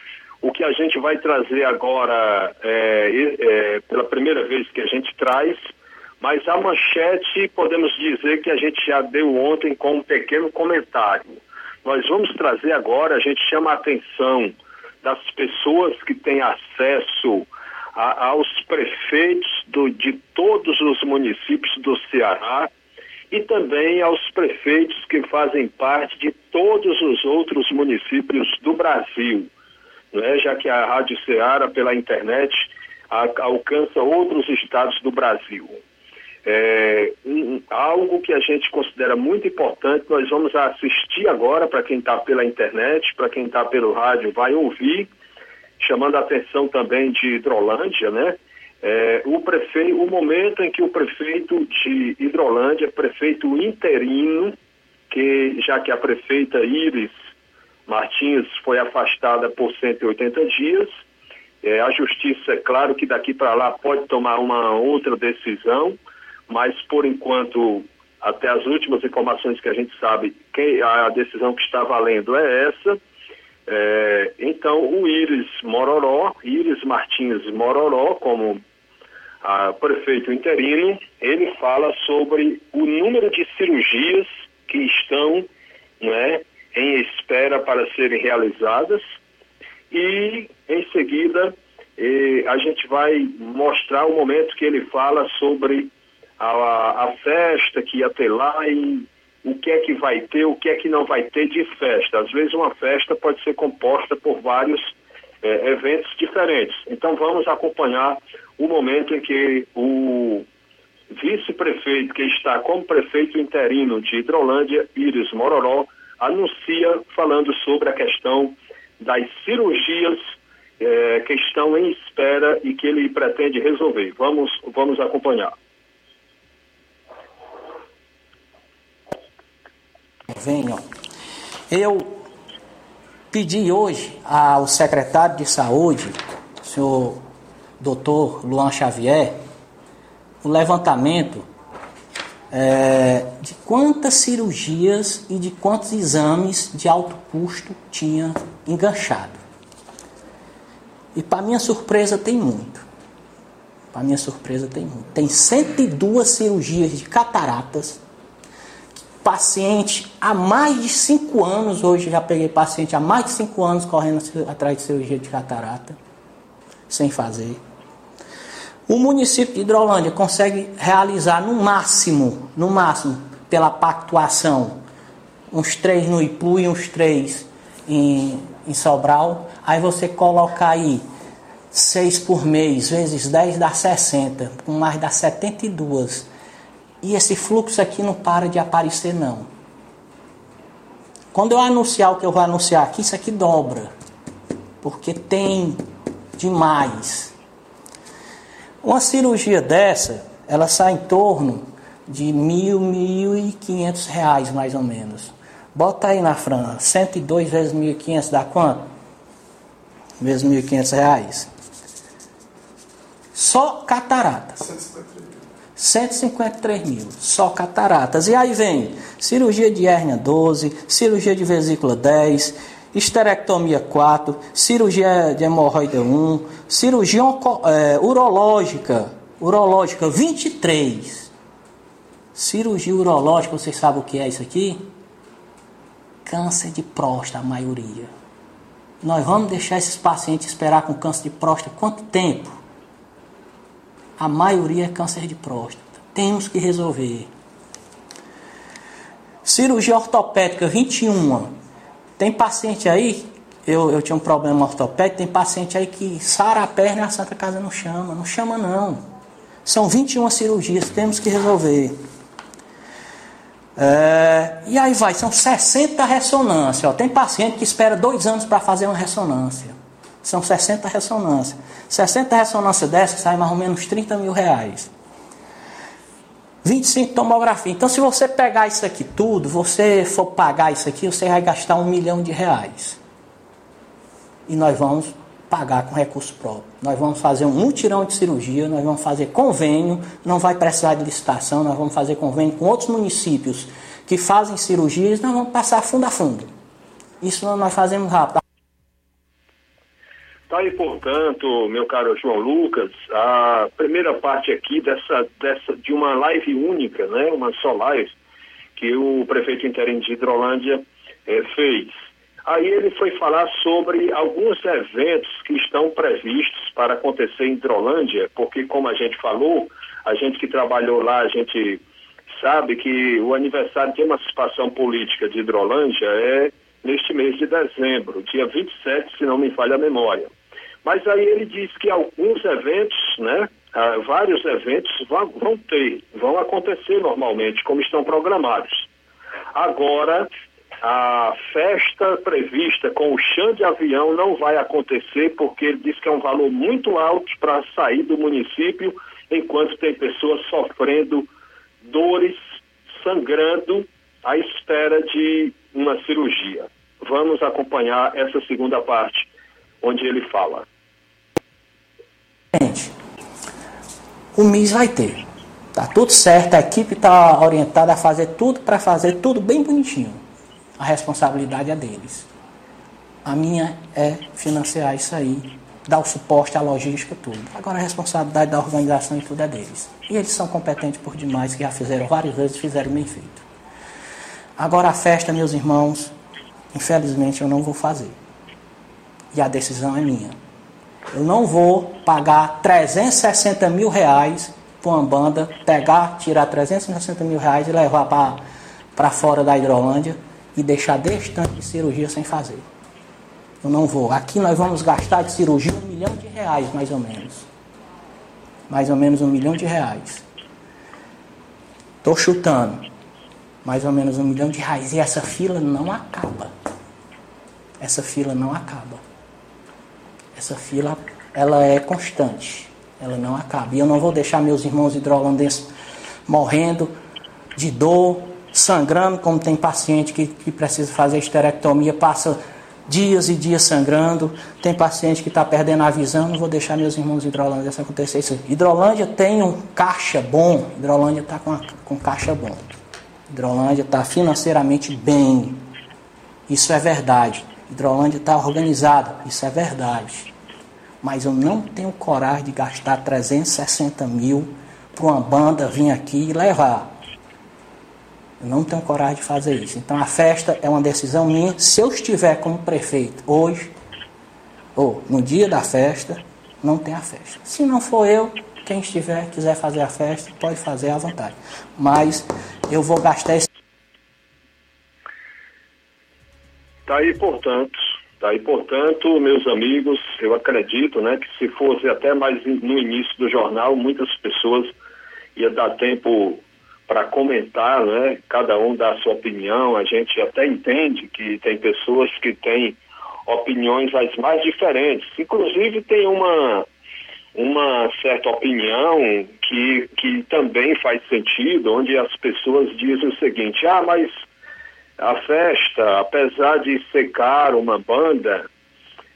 O que a gente vai trazer agora é, é, pela primeira vez que a gente traz, mas a manchete podemos dizer que a gente já deu ontem com um pequeno comentário. Nós vamos trazer agora, a gente chama a atenção das pessoas que têm acesso a, aos prefeitos do, de todos os municípios do Ceará e também aos prefeitos que fazem parte de todos os outros municípios do Brasil, né? já que a Rádio Ceará, pela internet, a, alcança outros estados do Brasil. É, um, algo que a gente considera muito importante, nós vamos assistir agora, para quem está pela internet, para quem está pelo rádio, vai ouvir, chamando a atenção também de Hidrolândia, né? É, o, prefeito, o momento em que o prefeito de Hidrolândia, prefeito interino, que já que a prefeita Iris Martins foi afastada por 180 dias, é, a justiça, é claro que daqui para lá pode tomar uma outra decisão, mas por enquanto, até as últimas informações que a gente sabe, quem, a decisão que está valendo é essa. É, então, o Iris Mororó, Iris Martins Mororó, como a prefeito interino, ele fala sobre o número de cirurgias que estão né, em espera para serem realizadas e, em seguida, eh, a gente vai mostrar o momento que ele fala sobre a, a festa que ia ter lá e o que é que vai ter, o que é que não vai ter de festa. Às vezes uma festa pode ser composta por vários é, eventos diferentes. Então vamos acompanhar o momento em que o vice-prefeito, que está como prefeito interino de Hidrolândia, Iris Mororó, anuncia falando sobre a questão das cirurgias é, que estão em espera e que ele pretende resolver. Vamos, vamos acompanhar. Venham. Eu pedi hoje ao secretário de Saúde, senhor doutor Luan Xavier, o levantamento é, de quantas cirurgias e de quantos exames de alto custo tinha enganchado. E para minha surpresa tem muito. Para minha surpresa tem muito. Tem 102 cirurgias de cataratas, paciente há mais de cinco anos, hoje já peguei paciente há mais de cinco anos correndo atrás de cirurgia de catarata, sem fazer. O município de Hidrolândia consegue realizar no máximo, no máximo, pela pactuação, uns três no Ipu e uns três em, em Sobral. Aí você coloca aí seis por mês, vezes 10 dá 60, com mais dá 72 e esse fluxo aqui não para de aparecer, não. Quando eu anunciar o que eu vou anunciar aqui, isso aqui dobra. Porque tem demais. Uma cirurgia dessa, ela sai em torno de mil, mil e quinhentos reais, mais ou menos. Bota aí na Fran, 102 vezes 1.500 dá quanto? Vezes 1.500 reais. Só cataratas. 153 mil, só cataratas. E aí vem cirurgia de hérnia 12, cirurgia de vesícula 10, esterectomia 4, cirurgia de hemorroida 1, cirurgia é, urológica, urológica 23. Cirurgia urológica, vocês sabem o que é isso aqui? Câncer de próstata, a maioria. Nós vamos deixar esses pacientes esperar com câncer de próstata quanto tempo? A maioria é câncer de próstata. Temos que resolver. Cirurgia ortopédica 21. Tem paciente aí, eu, eu tinha um problema ortopédico, tem paciente aí que sara a perna e a Santa Casa não chama. Não chama não. São 21 cirurgias, temos que resolver. É, e aí vai, são 60 ressonâncias. Tem paciente que espera dois anos para fazer uma ressonância. São 60 ressonâncias. 60 ressonâncias dessas sai mais ou menos 30 mil reais. 25 tomografia. Então, se você pegar isso aqui tudo, você for pagar isso aqui, você vai gastar um milhão de reais. E nós vamos pagar com recurso próprio. Nós vamos fazer um mutirão de cirurgia, nós vamos fazer convênio, não vai precisar de licitação, nós vamos fazer convênio com outros municípios que fazem cirurgias, nós vamos passar fundo a fundo. Isso nós fazemos rápido. Tá aí, portanto, meu caro João Lucas, a primeira parte aqui dessa, dessa de uma live única, né, uma só live, que o prefeito interino de Hidrolândia eh, fez. Aí ele foi falar sobre alguns eventos que estão previstos para acontecer em Hidrolândia, porque como a gente falou, a gente que trabalhou lá, a gente sabe que o aniversário de emancipação política de Hidrolândia é neste mês de dezembro, dia 27, se não me falha a memória. Mas aí ele diz que alguns eventos, né, ah, vários eventos vão, vão ter, vão acontecer normalmente, como estão programados. Agora, a festa prevista com o chão de avião não vai acontecer porque ele diz que é um valor muito alto para sair do município, enquanto tem pessoas sofrendo dores, sangrando à espera de uma cirurgia. Vamos acompanhar essa segunda parte, onde ele fala. Gente, o MIS vai ter. Tá tudo certo, a equipe está orientada a fazer tudo para fazer tudo bem bonitinho a responsabilidade é deles. A minha é financiar isso aí, dar o suporte à logística, tudo. Agora a responsabilidade da organização e tudo é deles. E eles são competentes por demais, que já fizeram várias vezes e fizeram bem feito. Agora a festa, meus irmãos, infelizmente eu não vou fazer. E a decisão é minha. Eu não vou pagar 360 mil reais para uma banda, pegar, tirar 360 mil reais e levar para fora da Hidrolândia e deixar deste tanto de cirurgia sem fazer. Eu não vou. Aqui nós vamos gastar de cirurgia um milhão de reais, mais ou menos. Mais ou menos um milhão de reais. Estou chutando. Mais ou menos um milhão de reais. E essa fila não acaba. Essa fila não acaba. Essa fila, ela é constante. Ela não acaba. E eu não vou deixar meus irmãos hidrolandenses morrendo de dor, sangrando, como tem paciente que, que precisa fazer esterectomia, passa dias e dias sangrando, tem paciente que está perdendo a visão, não vou deixar meus irmãos de Hidrolândia isso acontecer. Isso. Hidrolândia tem um caixa bom, Hidrolândia está com, com caixa bom. Hidrolândia está financeiramente bem, isso é verdade. Hidrolândia está organizada, isso é verdade. Mas eu não tenho coragem de gastar 360 mil para uma banda vir aqui e levar. Eu não tenho coragem de fazer isso. Então a festa é uma decisão minha. Se eu estiver como prefeito hoje, ou no dia da festa, não tem a festa. Se não for eu, quem estiver, quiser fazer a festa, pode fazer à vontade. Mas eu vou gastar esse. Tá aí, portanto, tá aí, portanto, meus amigos, eu acredito, né, que se fosse até mais no início do jornal, muitas pessoas ia dar tempo para comentar, né? Cada um dá a sua opinião. A gente até entende que tem pessoas que têm opiniões as mais diferentes. Inclusive tem uma uma certa opinião que, que também faz sentido, onde as pessoas dizem o seguinte: ah, mas a festa, apesar de ser caro uma banda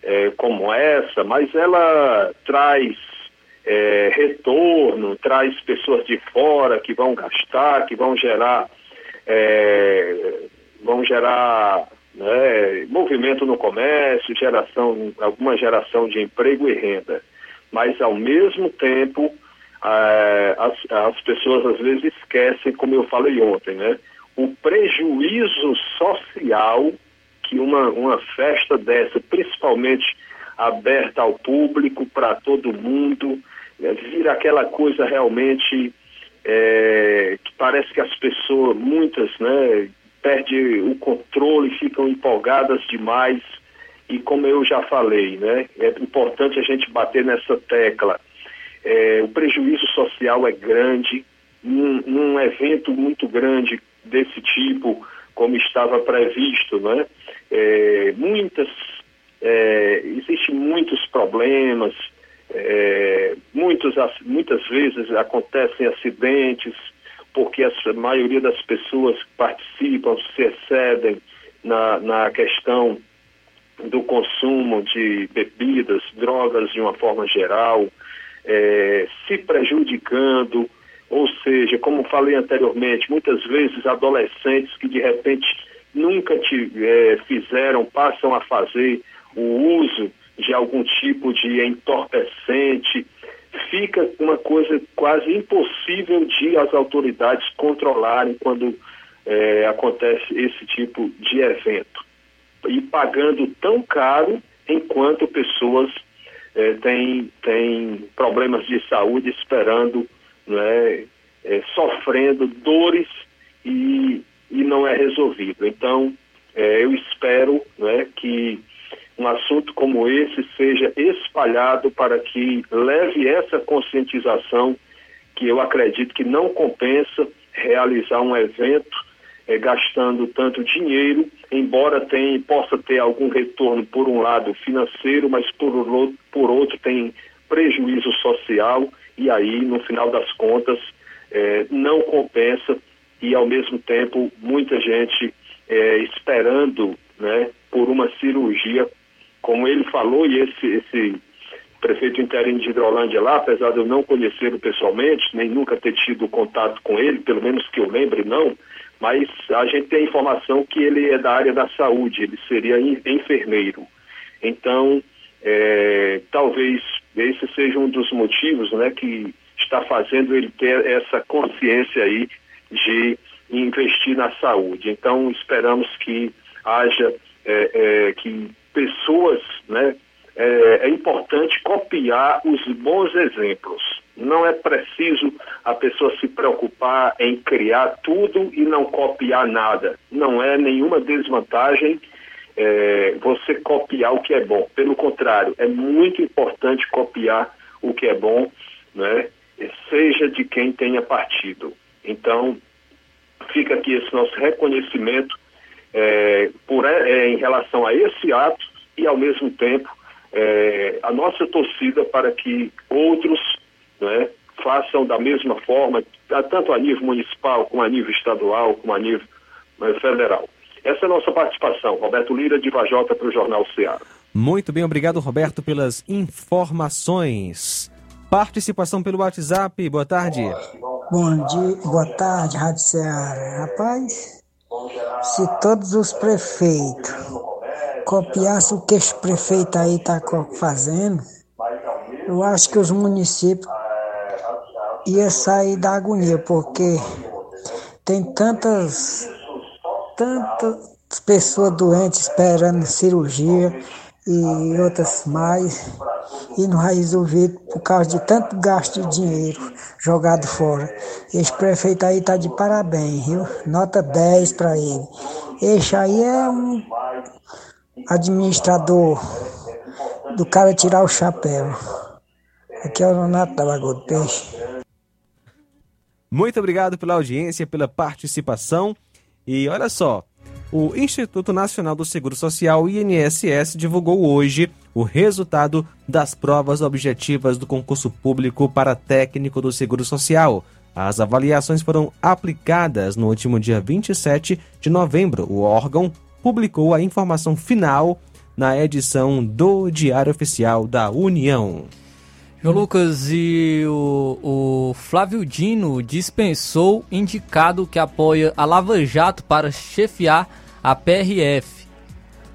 é, como essa, mas ela traz é, retorno, traz pessoas de fora que vão gastar, que vão gerar, é, vão gerar né, movimento no comércio, geração, alguma geração de emprego e renda. Mas ao mesmo tempo, é, as, as pessoas às vezes esquecem, como eu falei ontem, né? O prejuízo social que uma, uma festa dessa, principalmente aberta ao público, para todo mundo, é, vira aquela coisa realmente é, que parece que as pessoas, muitas, né, perdem o controle, ficam empolgadas demais. E como eu já falei, né, é importante a gente bater nessa tecla. É, o prejuízo social é grande, num, num evento muito grande desse tipo, como estava previsto, né? É, muitas é, existem muitos problemas, é, muitos, muitas vezes acontecem acidentes, porque a maioria das pessoas que participam se excedem na, na questão do consumo de bebidas, drogas de uma forma geral, é, se prejudicando, ou seja, como falei anteriormente, muitas vezes adolescentes que de repente nunca te, é, fizeram, passam a fazer o uso de algum tipo de entorpecente, fica uma coisa quase impossível de as autoridades controlarem quando é, acontece esse tipo de evento. E pagando tão caro enquanto pessoas é, têm, têm problemas de saúde esperando, né, é, sofrendo dores e, e não é resolvido. Então, é, eu espero né, que um assunto como esse seja espalhado para que leve essa conscientização que eu acredito que não compensa realizar um evento é, gastando tanto dinheiro, embora tenha, possa ter algum retorno por um lado financeiro, mas por, por outro tem prejuízo social e aí no final das contas é, não compensa e ao mesmo tempo muita gente é, esperando né, por uma cirurgia como ele falou, e esse, esse prefeito interino de Hidrolândia lá, apesar de eu não conhecê-lo pessoalmente, nem nunca ter tido contato com ele, pelo menos que eu lembre, não, mas a gente tem a informação que ele é da área da saúde, ele seria enfermeiro. Então, é, talvez esse seja um dos motivos né, que está fazendo ele ter essa consciência aí de investir na saúde. Então, esperamos que haja, é, é, que pessoas, né, é, é, importante copiar os bons exemplos. Não é preciso a pessoa se preocupar em criar tudo e não copiar nada. Não é nenhuma desvantagem é, você copiar o que é bom. Pelo contrário, é muito importante copiar o que é bom, né, seja de quem tenha partido. Então, fica aqui esse nosso reconhecimento é, por, é, em relação a esse ato e, ao mesmo tempo, é, a nossa torcida para que outros né, façam da mesma forma, tanto a nível municipal, como a nível estadual, como a nível né, federal. Essa é a nossa participação. Roberto Lira, de Vajota, para o Jornal Ceará. Muito bem, obrigado, Roberto, pelas informações. Participação pelo WhatsApp, boa tarde. Bom dia, boa tarde, Rádio Ceará. Rapaz, se todos os prefeitos copiassem o que esse prefeito aí está fazendo, eu acho que os municípios iam sair da agonia, porque tem tantas, tantas pessoas doentes esperando cirurgia e outras mais, e não vai resolver por causa de tanto gasto de dinheiro jogado fora. Esse prefeito aí tá de parabéns, viu? Nota 10 para ele. Esse aí é um administrador do cara tirar o chapéu. Aqui é o Renato da Lagoa do Peixe. Muito obrigado pela audiência, pela participação. E olha só, o Instituto Nacional do Seguro Social, INSS, divulgou hoje o resultado das provas objetivas do concurso público para técnico do Seguro Social. As avaliações foram aplicadas no último dia 27 de novembro. O órgão publicou a informação final na edição do Diário Oficial da União. João Lucas e o, o, Flávio Dino dispensou indicado que apoia a Lava Jato para chefiar a PRF.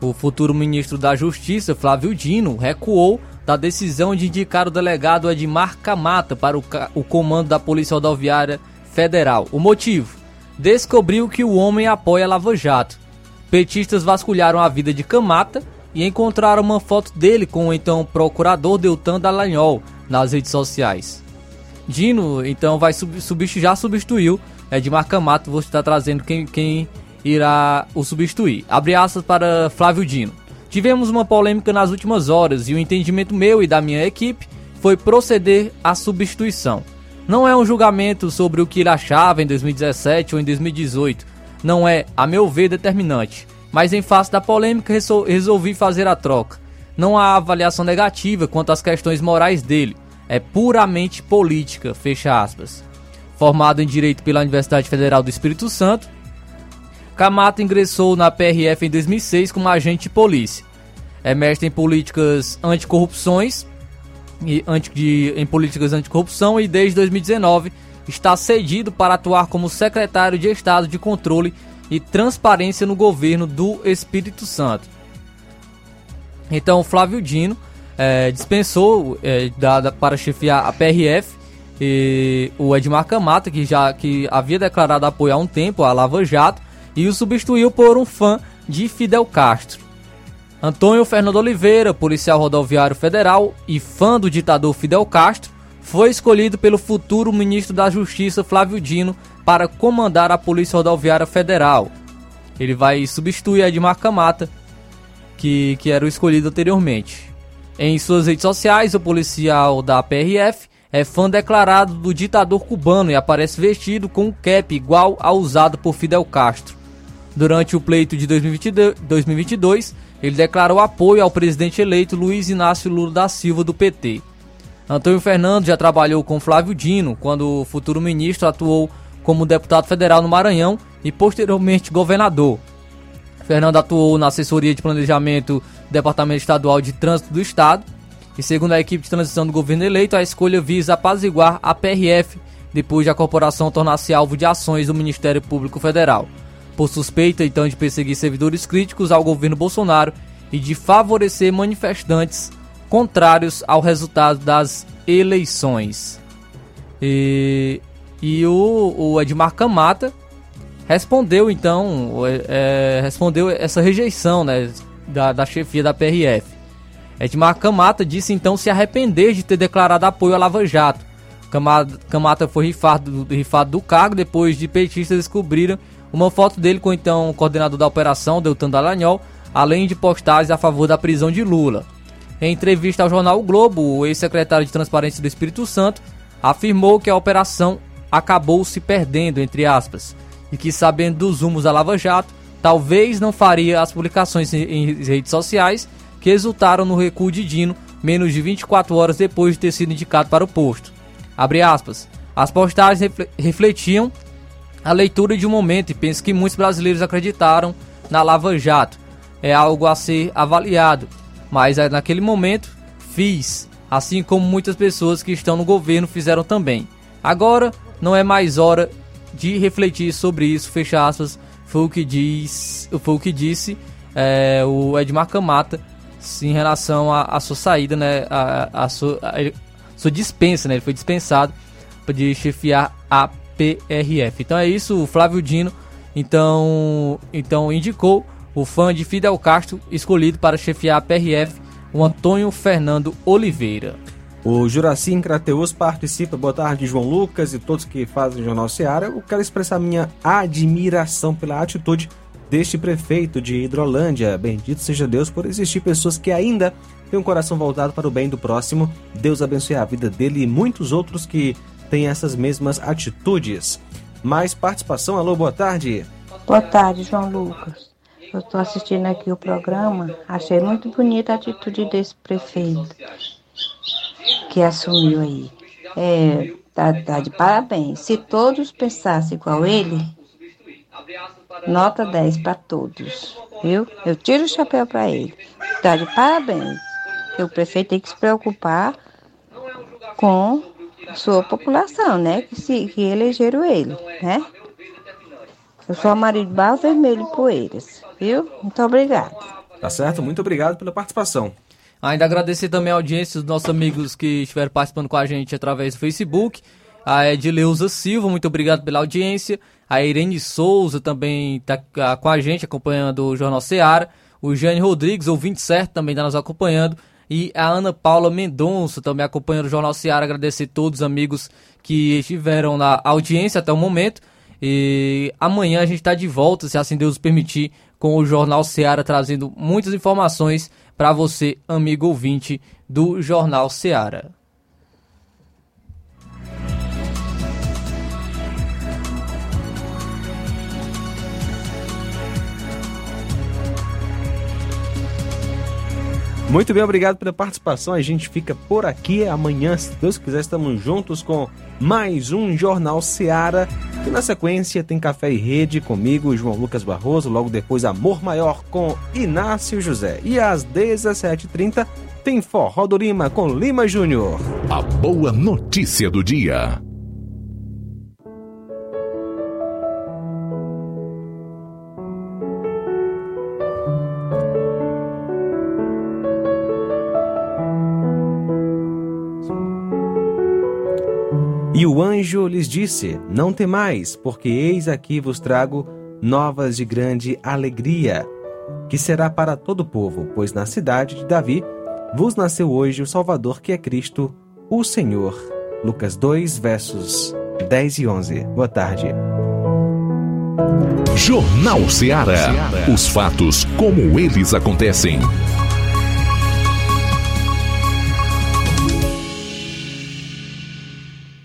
O futuro ministro da Justiça, Flávio Dino, recuou da decisão de indicar o delegado Edmar Camata para o, o comando da Polícia Rodoviária Federal. O motivo? Descobriu que o homem apoia a Lava Jato. Petistas vasculharam a vida de Camata e encontraram uma foto dele com o então procurador Deltan Dallagnol nas redes sociais. Dino, então, vai sub, substitu, já substituiu Edmar Camata. Vou estar trazendo quem, quem irá o substituir. Abre aspas para Flávio Dino. Tivemos uma polêmica nas últimas horas e o entendimento meu e da minha equipe foi proceder à substituição. Não é um julgamento sobre o que ele achava em 2017 ou em 2018. Não é, a meu ver, determinante. Mas em face da polêmica resolvi fazer a troca. não há avaliação negativa quanto às questões morais dele. É puramente política, fecha aspas. Formado em Direito pela Universidade Federal do Espírito Santo, Camata ingressou na PRF em 2006 como agente de polícia. É mestre em políticas anticorrupções e anti, de, em políticas anticorrupção e desde 2019 está cedido para atuar como secretário de Estado de Controle e Transparência no governo do Espírito Santo. Então, Flávio Dino é, dispensou é, para chefiar a PRF e o Edmar Camata, que já que havia declarado apoio há um tempo à Lava Jato, e o substituiu por um fã de Fidel Castro. Antônio Fernando Oliveira, policial rodoviário federal e fã do ditador Fidel Castro, foi escolhido pelo futuro ministro da Justiça Flávio Dino para comandar a Polícia Rodoviária Federal. Ele vai substituir Edmar Camata, que, que era o escolhido anteriormente. Em suas redes sociais, o policial da PRF é fã declarado do ditador cubano e aparece vestido com um cap igual ao usado por Fidel Castro. Durante o pleito de 2022, ele declarou apoio ao presidente eleito Luiz Inácio Lula da Silva do PT. Antônio Fernando já trabalhou com Flávio Dino, quando o futuro ministro atuou como deputado federal no Maranhão e posteriormente governador. Fernando atuou na assessoria de planejamento do Departamento Estadual de Trânsito do Estado. E segundo a equipe de transição do governo eleito, a escolha visa apaziguar a PRF depois de a corporação tornar-se alvo de ações do Ministério Público Federal, por suspeita então de perseguir servidores críticos ao governo Bolsonaro e de favorecer manifestantes contrários ao resultado das eleições. E, e o, o Edmar Camata respondeu então, é, respondeu essa rejeição né, da, da chefia da PRF. Edmar Camata disse então se arrepender de ter declarado apoio à Lava Jato. Camata, Camata foi rifado, rifado do cargo depois de petistas descobriram uma foto dele com então o coordenador da operação, Deltan Dallagnol, além de postagens a favor da prisão de Lula. Em entrevista ao jornal o Globo, o ex-secretário de Transparência do Espírito Santo afirmou que a operação acabou se perdendo, entre aspas, e que, sabendo dos rumos da Lava Jato, talvez não faria as publicações em redes sociais que resultaram no recuo de Dino menos de 24 horas depois de ter sido indicado para o posto. Abre aspas. As postagens refletiam a leitura de um momento e penso que muitos brasileiros acreditaram na Lava Jato. É algo a ser avaliado, mas é, naquele momento fiz, assim como muitas pessoas que estão no governo fizeram também. Agora não é mais hora de refletir sobre isso, fecha aspas, foi o que, diz, foi o que disse é, o Edmar Camata em relação à sua saída, né, a, a, sua, a, sua dispensa, né, ele foi dispensado de chefiar a PRF. Então é isso, o Flávio Dino então, então indicou o fã de Fidel Castro escolhido para chefiar a PRF, o Antônio Fernando Oliveira. O Juraci Crateus participa. Boa tarde, João Lucas e todos que fazem o Jornal Seara. Eu quero expressar minha admiração pela atitude deste prefeito de Hidrolândia. Bendito seja Deus por existir pessoas que ainda têm um coração voltado para o bem do próximo. Deus abençoe a vida dele e muitos outros que têm essas mesmas atitudes. Mais participação. Alô, boa tarde. Boa tarde, João Lucas. Eu estou assistindo aqui o programa. Achei muito bonita a atitude desse prefeito que assumiu aí. É, tá, tá de parabéns. Se todos pensassem igual ele, nota 10 para todos, viu? Eu tiro o chapéu para ele. Tá de parabéns. O prefeito tem que se preocupar com sua população, né? Que, se, que elegeram ele, né? Eu sou a Barro Vermelho Poeiras, viu? Muito obrigada. Tá certo? Muito obrigado pela participação. Ainda agradecer também a audiência dos nossos amigos que estiveram participando com a gente através do Facebook. A Edileuza Silva, muito obrigado pela audiência. A Irene Souza também está com a gente, acompanhando o Jornal Seara. O Jane Rodrigues, ouvinte certo, também está nos acompanhando. E a Ana Paula Mendonça também acompanhando o Jornal Seara. Agradecer a todos os amigos que estiveram na audiência até o momento. E amanhã a gente está de volta, se assim Deus permitir, com o Jornal Seara trazendo muitas informações para você, amigo ouvinte do Jornal Seara. Muito bem, obrigado pela participação. A gente fica por aqui. Amanhã, se Deus quiser, estamos juntos com mais um Jornal Seara. E na sequência tem Café e Rede comigo, João Lucas Barroso. Logo depois, Amor Maior com Inácio José. E às 17h30 tem Forró do Lima com Lima Júnior. A boa notícia do dia. E o anjo lhes disse: Não temais, porque eis aqui vos trago novas de grande alegria, que será para todo o povo, pois na cidade de Davi vos nasceu hoje o Salvador, que é Cristo, o Senhor. Lucas 2, versos 10 e 11. Boa tarde. Jornal Ceará. Os fatos como eles acontecem.